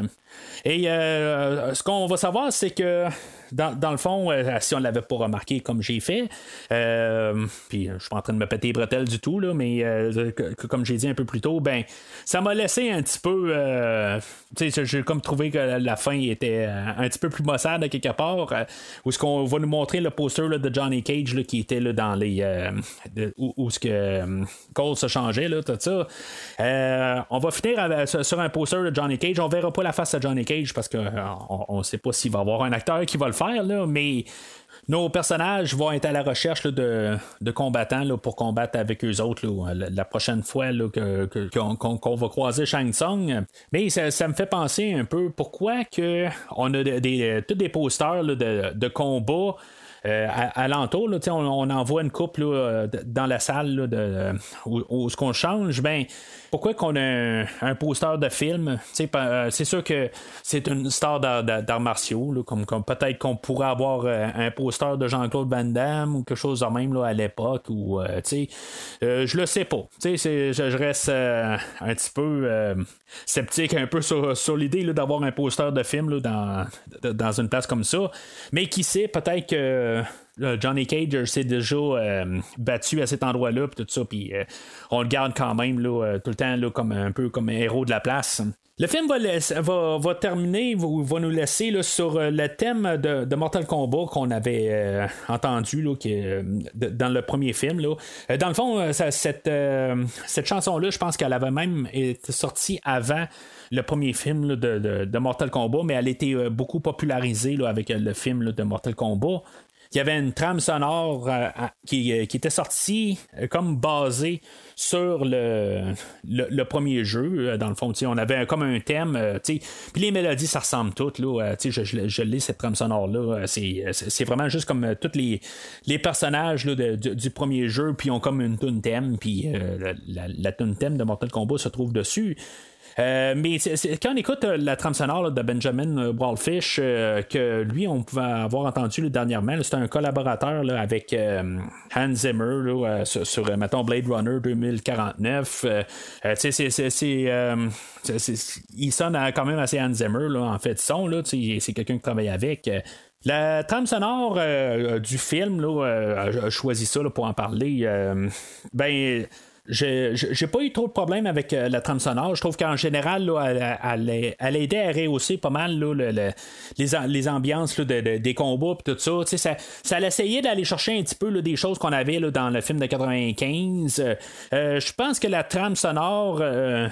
Et euh, ce qu'on va savoir, c'est que dans, le fond, euh, si on l'avait pas remarqué comme j'ai fait, euh, puis je suis pas en train de me péter les bretelles du tout, là, mais comme j'ai dit un peu plus tôt, ben ça m'a laissé un petit peu. j'ai comme trouvé que la fin était un petit peu plus maussade quelque part. où ce qu'on va nous montrer le poster de Johnny Cage qui était là, dans les. où, ce que Cole se changeait, là, tout ça. on va finir sur un poster de Johnny Cage. On verra pas la face de Johnny Cage parce qu'on on, sait pas s'il va y avoir un acteur qui va le faire là, mais nos personnages vont être à la recherche de, combattants pour combattre avec eux autres la, prochaine fois qu'on, va croiser Shang Tsung. Mais ça, me fait penser un peu pourquoi que on a des, tous des posters de, de combat euh, à, l'entour, on, envoie une coupe euh, dans la salle de, où, ce qu'on change, ben pourquoi qu'on a un, poster de film? Euh, C'est sûr que c'est une star d'arts martiaux, comme, peut-être qu'on pourrait avoir un poster de Jean-Claude Van Damme ou quelque chose de même à l'époque, ou je le sais pas. Je, je, reste un petit peu sceptique un peu sur, sur l'idée d'avoir un poster de film dans, dans une place comme ça. Mais qui sait, peut-être que euh, Johnny Cage s'est déjà euh, battu à cet endroit-là, puis tout ça, puis euh, on le garde quand même là, tout le temps là, comme un peu comme un héros de la place. Le film va, va, va terminer, va, va, nous laisser là, sur le thème de, Mortal Kombat qu'on avait entendu là, dans le premier film. Là. Dans le fond, cette, cette chanson-là, je pense qu'elle avait même été sortie avant le premier film de, de, Mortal Kombat, mais elle a été beaucoup popularisée avec le film de Mortal Kombat il y avait une trame sonore euh, euh, qui, était sortie euh, comme basée sur le, premier jeu. Dans le fond, on avait comme un thème. puis les mélodies, ça ressemble toutes. Là, je, je, je lis cette trame sonore-là. C'est, vraiment juste comme tous les, les personnages du, premier jeu, puis ont comme une tune thème, puis la, la, la tune thème de Mortal Kombat se trouve dessus. Euh, mais quand on écoute euh, la trame sonore de Benjamin euh, Wallfish, que lui, on pouvait avoir entendu dernièrement, c'était un collaborateur avec Hans Zimmer sur, mettons, Blade Runner 2049. il sonne quand même assez Hans Zimmer en fait son. c'est quelqu'un qui travaille avec. La trame sonore du film, là, a choisi ça pour en parler. ben j'ai pas eu trop de problèmes avec euh, la trame sonore. Je trouve qu'en général, là, elle, aidait à rehausser pas mal les, les, ambiances des combats et tout ça. Ça, ça essayé d'aller chercher un petit peu des choses qu'on avait dans le film de 95. Euh, je pense que la trame sonore euh,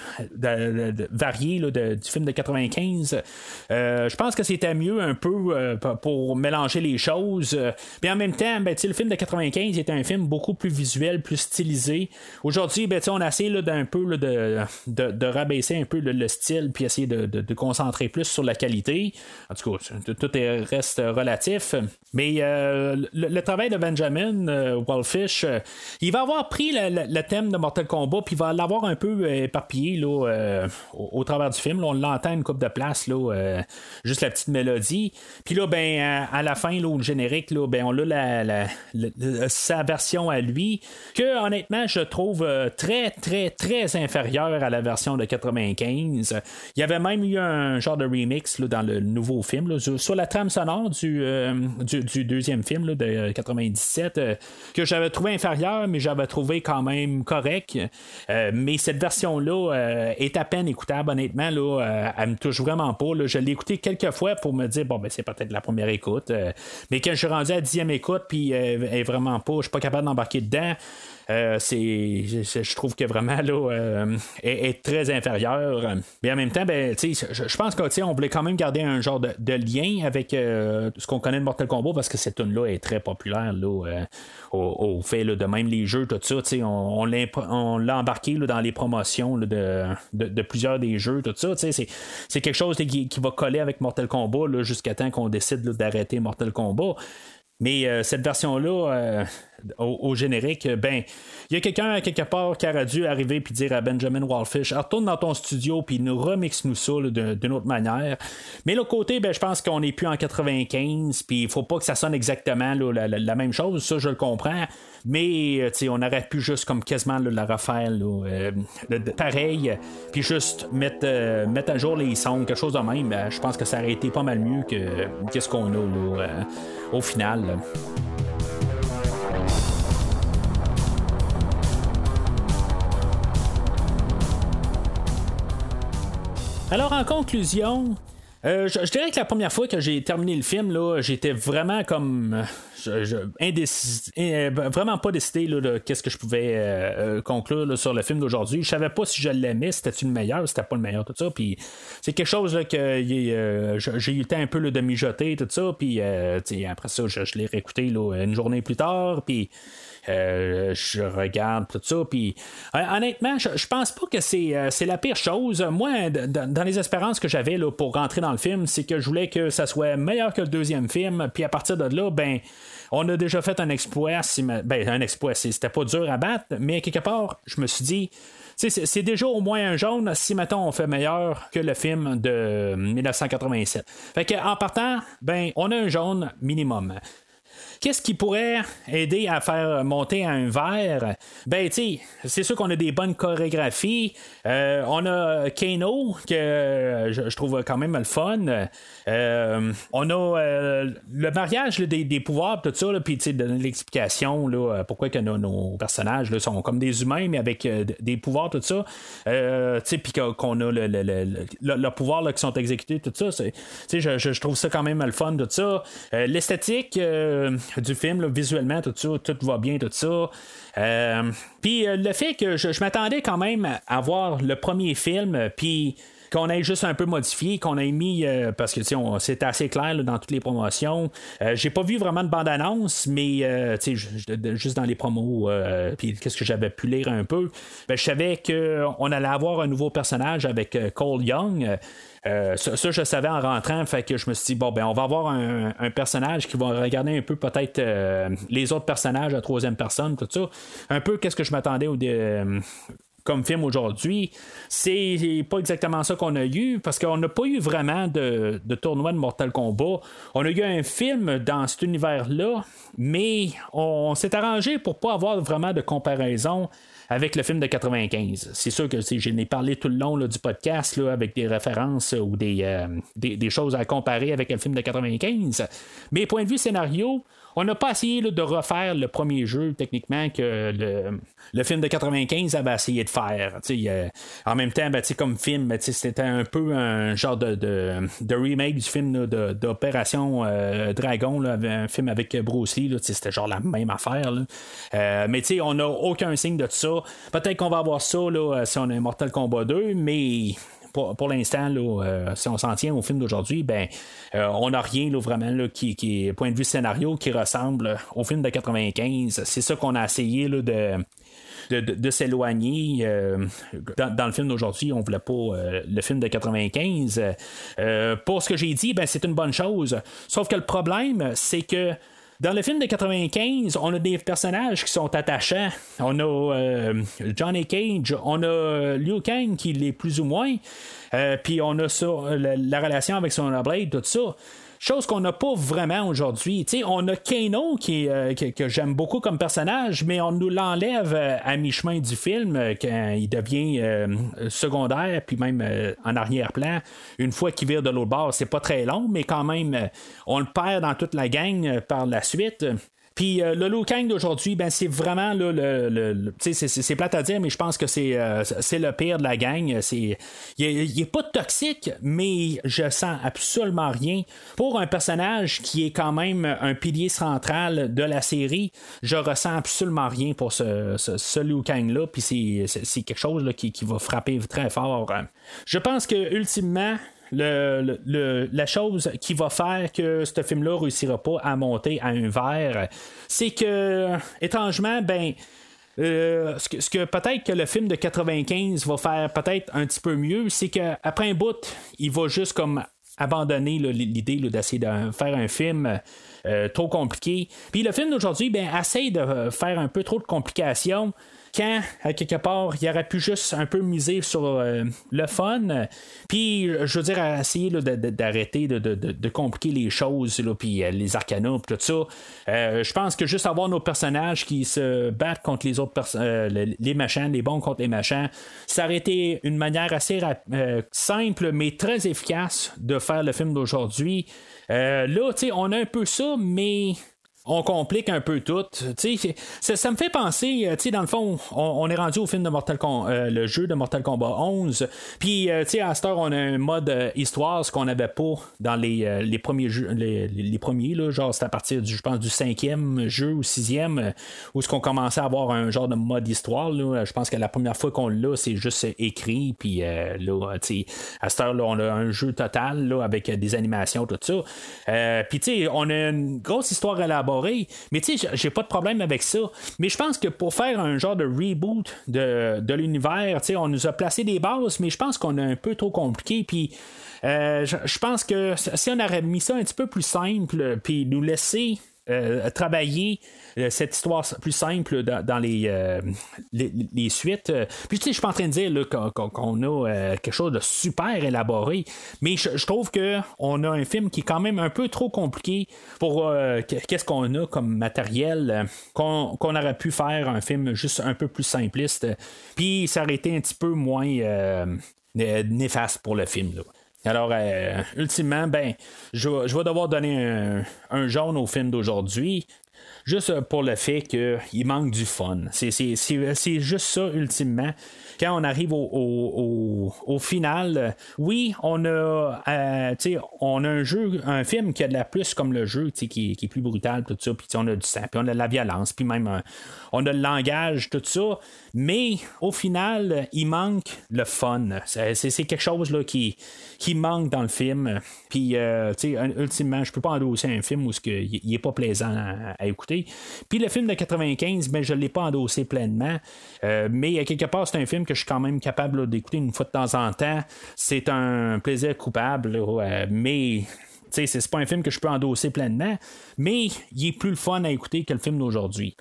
variée du film de 95, je pense que c'était mieux un peu pour mélanger les choses. Mais en même temps, ben, le film de 95 était un film beaucoup plus visuel, plus stylisé. Aujourd'hui, aujourd'hui, ben, on a essayé d'un peu de, de, rabaisser un peu le, style puis essayer de, de, concentrer plus sur la qualité. En tout cas, tout reste relatif. Mais euh, le, travail de Benjamin euh, Wallfish, euh, il va avoir pris le, thème de Mortal Kombat puis il va l'avoir un peu éparpillé là, au, travers du film. on l'entend une coupe de place, là, juste la petite mélodie. Puis là, ben, à, la fin, là, générique, là, ben, on a la, sa version à lui, que honnêtement, je trouve euh, très, très, très inférieur à la version de 95. Il y avait même eu un genre de remix dans le nouveau film, sur la trame sonore du, euh, du, deuxième film de 97, euh, que j'avais trouvé inférieur, mais j'avais trouvé quand même correct. mais cette version-là est à peine écoutable, honnêtement. Là, elle me touche vraiment pas. Je l'ai écouté quelques fois pour me dire, bon, ben, c'est peut-être la première écoute. mais quand je suis rendu à la dixième écoute, puis elle est vraiment pas, je suis pas capable d'embarquer dedans. Euh, c'est, je, trouve que vraiment là, euh, est, très inférieur. Mais en même temps, ben, je, je pense qu'on voulait quand même garder un genre de, lien avec euh, ce qu'on connaît de Mortal Kombat parce que cette tune-là est très populaire là, au, fait de même les jeux, tout ça. On, on l'a embarqué dans les promotions de, plusieurs des jeux, tout ça. C'est, c'est quelque chose qui, va coller avec Mortal Kombat jusqu'à temps qu'on décide d'arrêter Mortal Kombat. Mais cette version-là, au, générique, ben, il y a quelqu'un quelque part qui aurait dû arriver et dire à Benjamin Wallfish retourne dans ton studio puis nous remix-nous ça d'une autre manière. Mais l'autre côté, ben, je pense qu'on n'est plus en 95 puis il faut pas que ça sonne exactement la, même chose, ça je le comprends. Mais euh, on aurait pu juste comme quasiment la refaire euh, pareil, puis juste mettre, euh, mettre à jour les sons, quelque chose de même. Ben, je pense que ça aurait été pas mal mieux que qu'est-ce qu'on a au final. Alors, en conclusion, Euh, je, dirais que la première fois que j'ai terminé le film, là, j'étais vraiment comme. euh, euh, vraiment pas décidé là, de qu'est-ce que je pouvais conclure sur le film d'aujourd'hui. Je savais pas si je l'aimais, c'était le meilleur, c'était pas le meilleur, tout ça. Puis c'est quelque chose là, que j'ai eu le temps un peu de mijoter, tout ça. Puis après ça, je, l'ai réécouté une journée plus tard. Puis. Euh, je regarde tout ça, puis euh, honnêtement, je, je pense pas que c'est, euh, c'est la pire chose. Moi, dans les espérances que j'avais là, pour rentrer dans le film, c'est que je voulais que ça soit meilleur que le deuxième film, puis à partir de là, ben, on a déjà fait un exploit. si ma- ben, un exploit, c'était pas dur à battre, mais quelque part, je me suis dit, c'est, déjà au moins un jaune si maintenant on fait meilleur que le film de 1987. Fait que en partant, ben, on a un jaune minimum. Qu'est-ce qui pourrait aider à faire monter un verre? Ben, tu c'est sûr qu'on a des bonnes chorégraphies. Euh, on a Kano, que je, trouve quand même le fun. Euh, on a euh, le mariage des, pouvoirs, tout ça, puis tu sais, l'explication, pourquoi que nos, personnages sont comme des humains, mais avec des pouvoirs, tout ça. Puis qu'on a le, le, le, le- pouvoir là, qui sont exécutés, tout ça. je, je- trouve ça quand même le fun, tout ça. L'esthétique du film, visuellement, tout ça, tout va bien, tout ça. Euh, puis euh, le fait que je, je m'attendais quand même à voir le premier film, euh, puis qu'on ait juste un peu modifié, qu'on ait mis parce que c'était assez clair dans toutes les promotions. Euh, j'ai pas vu vraiment de bande-annonce, mais juste dans les promos, puis qu'est-ce que j'avais pu lire un peu, ben, je savais qu'on allait avoir un nouveau personnage avec Cole Young. Euh, ça, je savais en rentrant, fait que je me suis dit, bon, ben, on va avoir un, personnage qui va regarder un peu peut-être euh, les autres personnages à troisième personne, tout ça. Un peu qu'est-ce que je m'attendais au dé- comme film aujourd'hui. C'est pas exactement ça qu'on a eu, parce qu'on n'a pas eu vraiment de, de tournoi de Mortal Kombat. On a eu un film dans cet univers-là, mais on, s'est arrangé pour pas avoir vraiment de comparaison avec le film de 95. C'est sûr que tu sais, j'en ai parlé tout le long du podcast avec des références ou des, euh, des, des choses à comparer avec le film de 95. Mais point de vue scénario, on n'a pas essayé de refaire le premier jeu techniquement que le, le film de 95 avait essayé de faire. Euh, en même temps, ben, comme film, ben, c'était un peu un genre de, de, remake du film d'Opération euh, Dragon, un film avec Bruce Lee. C'était genre la même affaire. Euh, mais on n'a aucun signe de ça. Peut-être qu'on va avoir ça là, si on a Mortal Kombat 2, mais pour, l'instant, euh, si on s'en tient au film d'aujourd'hui, ben, euh, on n'a rien vraiment là, qui, qui, point de vue scénario, qui ressemble au film de 95. C'est ça qu'on a essayé là, de. De, s'éloigner euh, dans, le film d'aujourd'hui, on voulait pas le film de 95. Euh, pour ce que j'ai dit, ben, c'est une bonne chose. Sauf que le problème, c'est que dans le film de 95, on a des personnages qui sont attachants. On a euh, Johnny Cage, on a Liu Kang qui l'est plus ou moins, Euh, puis on a ça, la, la relation avec son Blade, tout ça. Chose qu'on n'a pas vraiment aujourd'hui. On a Kano qui, euh, que, j'aime beaucoup comme personnage, mais on nous l'enlève euh, à mi-chemin du film euh, quand il devient secondaire, puis même euh, en arrière-plan. Une fois qu'il vire de l'autre bord, c'est pas très long, mais quand même, on le perd dans toute la gang par la suite. Puis euh, le Liu Kang d'aujourd'hui, ben, c'est vraiment le, c'est- plate à dire, mais je pense que c'est euh, le pire de la gang. C'est, il, est- il est pas toxique, mais je sens absolument rien pour un personnage qui est quand même un pilier central de la série. Je ressens absolument rien pour ce, ce, ce Liu Kang là, puis c'est- quelque chose qui, qui va frapper très fort. Je pense que ultimement le, la chose qui va faire que ce film-là réussira pas à monter à un verre, c'est que, étrangement, ben. euh, ce que, que peut-être que le film de 95 va faire peut-être un petit peu mieux, c'est qu'après un bout, il va juste comme abandonner l'idée d'essayer de faire un film euh, trop compliqué. Puis le film d'aujourd'hui, ben, essaye de faire un peu trop de complications quand, à quelque part, il aurait pu juste un peu miser sur euh, le fun, puis, je veux dire, essayer de- de- d'arrêter de, de- de- compliquer les choses, puis euh, les arcanas, puis tout ça. Euh, je pense que juste avoir nos personnages qui se battent contre les autres personnes, les machins, les bons contre les machins, ça aurait été une manière assez simple, mais très efficace de faire le film d'aujourd'hui. Là, tu sais, on a un peu ça, mais on complique un peu tout. Ça, ça me fait penser, dans le fond, on, est rendu au film de Mortal Kombat, le jeu de Mortal Kombat 11. Puis, à cette heure, on a un mode histoire, ce qu'on n'avait pas dans les, les premiers jeux, les, premiers, là, genre c'est à partir du, je pense, du cinquième jeu ou sixième, où ce qu'on commençait à avoir un genre de mode histoire. Je pense que la première fois qu'on l'a, c'est juste écrit, puis là, à cette heure, là, on a un jeu total là, avec des animations, tout ça. Euh, puis, tu sais, on a une grosse histoire mais tu sais, j'ai pas de problème avec ça. Mais je pense que pour faire un genre de reboot de, de l'univers, tu sais, on nous a placé des bases, mais je pense qu'on a un peu trop compliqué. Puis, euh, je pense que si on avait mis ça un petit peu plus simple, puis nous laisser euh, travailler euh, cette histoire plus simple dans, euh, les, suites. Puis tu sais, je suis pas en train de dire qu'on, a quelque chose de super élaboré, mais je, trouve que on a un film qui est quand même un peu trop compliqué pour qu'est-ce qu'on a comme matériel, qu'on, aurait pu faire un film juste un peu plus simpliste, puis ça aurait été un petit peu moins néfaste pour le film. Alors, euh, ultimement, ben, je, vais devoir donner un, jaune au film d'aujourd'hui. Juste pour le fait qu'il manque du fun. C'est juste ça, ultimement quand on arrive au, final, oui, on a, euh, on a un jeu, un film qui a de la plus comme le jeu, qui, qui est plus brutal, tout ça, puis on a du sang, puis on a de la violence, puis même euh, on a le langage, tout ça. Mais au final, il manque le fun. C'est quelque chose là, qui, qui manque dans le film. Puis, euh, tu sais, ultimement, je peux pas endosser un film où il n'est pas plaisant à, écouter. Puis le film de 95, ben, je ne l'ai pas endossé pleinement. mais quelque part, c'est un film que je suis quand même capable d'écouter une fois de temps en temps. C'est un plaisir coupable, mais c'est pas un film que je peux endosser pleinement, mais il est plus le fun à écouter que le film d'aujourd'hui.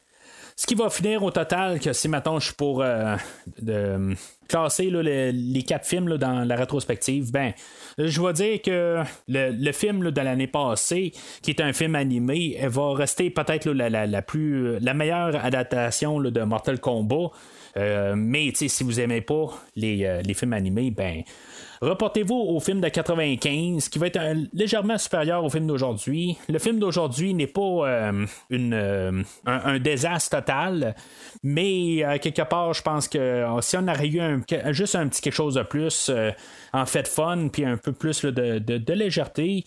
Ce qui va finir au total, que si maintenant je suis pour euh, classer les, quatre films dans la rétrospective, ben, je vais dire que le, film de l'année passée, qui est un film animé, va rester peut-être la, plus la meilleure adaptation de Mortal Kombat. Euh, mais si vous aimez pas les, euh, les films animés, ben Reportez-vous au film de 95, qui va être légèrement supérieur au film d'aujourd'hui. Le film d'aujourd'hui n'est pas euh, un, désastre total, mais quelque part, je pense que si on aurait eu juste un petit quelque chose de plus, en fait fun, puis un peu plus de, légèreté,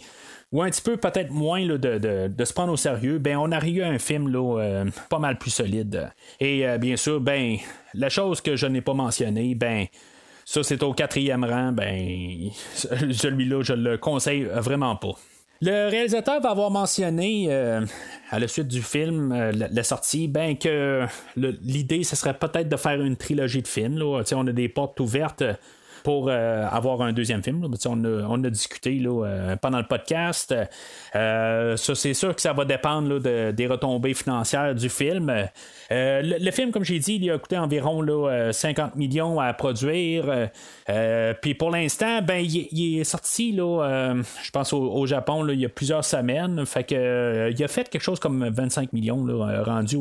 ou un petit peu peut-être moins de, de, se prendre au sérieux, ben on aurait eu un film là, pas mal plus solide. Et bien sûr, ben la chose que je n'ai pas mentionnée, ben, ça c'est au quatrième rang, ben, celui-là, je le conseille vraiment pas. Le réalisateur va avoir mentionné euh, à la suite du film, euh, la, sortie, ben que l'idée, ce serait peut-être de faire une trilogie de films. Là. On a des portes ouvertes pour euh, avoir un deuxième film. On, a, discuté euh, pendant le podcast. Euh, ça, c'est sûr que ça va dépendre des retombées financières du film. Le, film, comme j'ai dit, il a coûté environ 50 millions à produire. Puis pour l'instant, ben, il, est sorti, je pense, au, Japon, il y a plusieurs semaines. Fait que, il a fait quelque chose comme 25 millions rendu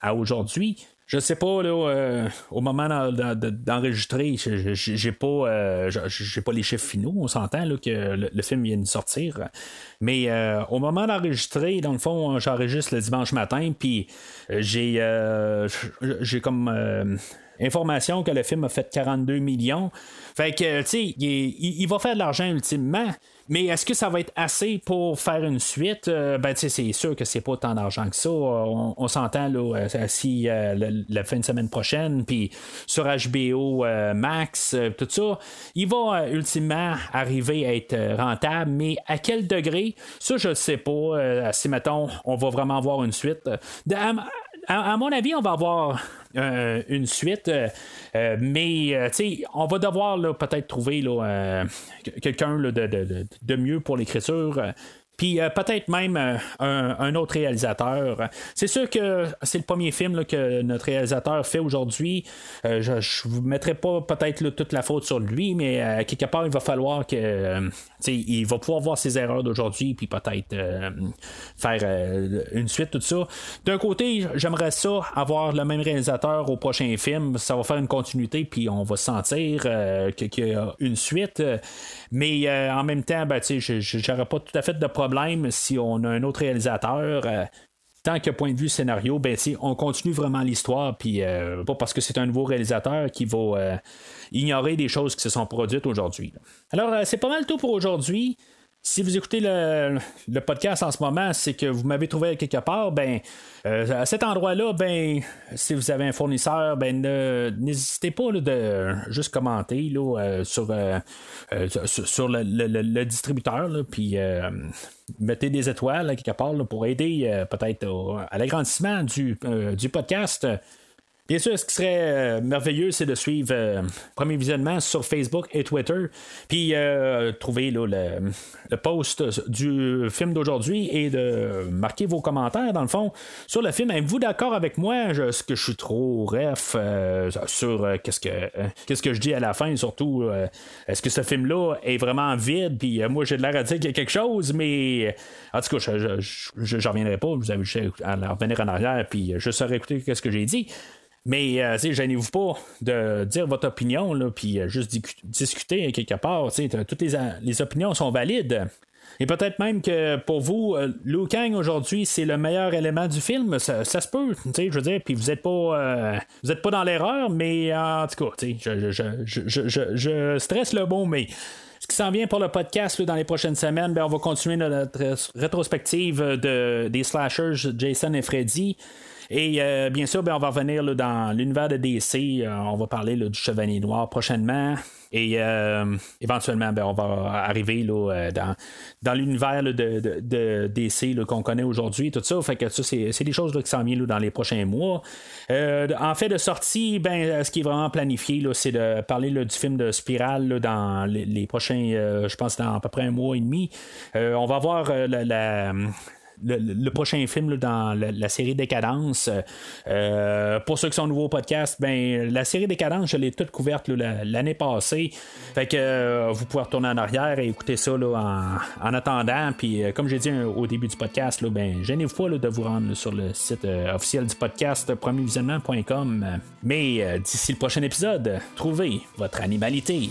à aujourd'hui. Je sais pas, là, euh, au moment d'enregistrer, j'ai pas, euh, j'ai pas les chiffres finaux. On s'entend que le, film vient de sortir. Mais euh, au moment d'enregistrer, dans le fond, j'enregistre le dimanche matin, puis j'ai, j'ai comme information que le film a fait 42 millions. Fait que, tu sais, il, va faire de l'argent ultimement. Mais est-ce que ça va être assez pour faire une suite? Euh, ben, c'est sûr que c'est pas tant d'argent que ça. On, s'entend là, euh, si euh, la, fin de semaine prochaine, puis sur HBO Max, tout ça, il va ultimement arriver à être rentable, mais à quel degré? Ça, je ne sais pas. si, mettons, on va vraiment avoir une suite. Mon avis, on va avoir une suite. Euh, mais euh, on va devoir peut-être trouver euh, quelqu'un de, de, mieux pour l'écriture. Puis euh, peut-être même euh, un, autre réalisateur. C'est sûr que c'est le premier film que notre réalisateur fait aujourd'hui. Euh, je ne vous mettrai pas peut-être toute la faute sur lui, mais quelque part, il va falloir que il va pouvoir voir ses erreurs d'aujourd'hui, puis peut-être faire une suite, tout ça. D'un côté, j'aimerais ça, avoir le même réalisateur au prochain film. Ça va faire une continuité, puis on va sentir qu'il y a une suite. Mais en même temps, ben, je n'aurais pas tout à fait de problème si on a un autre réalisateur. Euh, tant que point de vue scénario, ben, on continue vraiment l'histoire, puis pas parce que c'est un nouveau réalisateur qui va ignorer des choses qui se sont produites aujourd'hui. Alors, c'est pas mal tout pour aujourd'hui. Si vous écoutez le, podcast en ce moment, c'est que vous m'avez trouvé quelque part, ben euh, à cet endroit-là, ben si vous avez un fournisseur, ben n'hésitez pas de juste commenter là, euh, sur, euh, sur, le, distributeur, puis mettez des étoiles quelque part pour aider peut-être à l'agrandissement du, du podcast. Bien sûr, ce qui serait euh, merveilleux, c'est de suivre euh, Premier Visionnement sur Facebook et Twitter, puis euh, trouver le, post du film d'aujourd'hui et de marquer vos commentaires, dans le fond, sur le film. Êtes-vous d'accord avec moi? Est-ce que je suis trop ref sur qu'est-ce que qu'est-ce que je dis à la fin, surtout, est-ce que ce film-là est vraiment vide, puis moi j'ai de l'air à dire qu'il y a quelque chose, mais en tout cas, je n'en reviendrai pas, vous avez juste à revenir en arrière, puis je saurais écouter ce que j'ai dit. Mais, euh, gênez-vous pas de dire votre opinion, puis euh, juste discuter quelque part. Toutes les, les, opinions sont valides. Et peut-être même que pour vous, euh, Liu Kang aujourd'hui, c'est le meilleur élément du film. Ça, se peut, je veux dire, puis vous n'êtes pas, euh, vous pas dans l'erreur, mais en tout cas, je, je, je, stresse le bon, mais ce qui s'en vient pour le podcast dans les prochaines semaines, ben, on va continuer notre rétrospective de, des slashers Jason et Freddy. Et euh, bien sûr, ben, on va revenir dans l'univers de DC. Euh, on va parler du Chevalier Noir prochainement. Et euh, éventuellement, ben, on va arriver dans, l'univers de, DC qu'on connaît aujourd'hui, tout ça, c'est, des choses qui s'en viennent dans les prochains mois. en fait de sortie, ben, ce qui est vraiment planifié, c'est de parler du film de Spirale dans les, prochains, je pense, dans à peu près un mois et demi. on va voir la le, prochain film dans la, série Décadence. Euh, pour ceux qui sont nouveaux au podcast, ben, la série Décadence, je l'ai toute couverte l'année passée. Fait que euh, vous pouvez retourner en arrière et écouter ça en, attendant. Puis euh, comme j'ai dit au début du podcast, là, ben, gênez-vous pas de vous rendre sur le site officiel du podcast premiervisionnement.com. Mais d'ici le prochain épisode, trouvez votre animalité.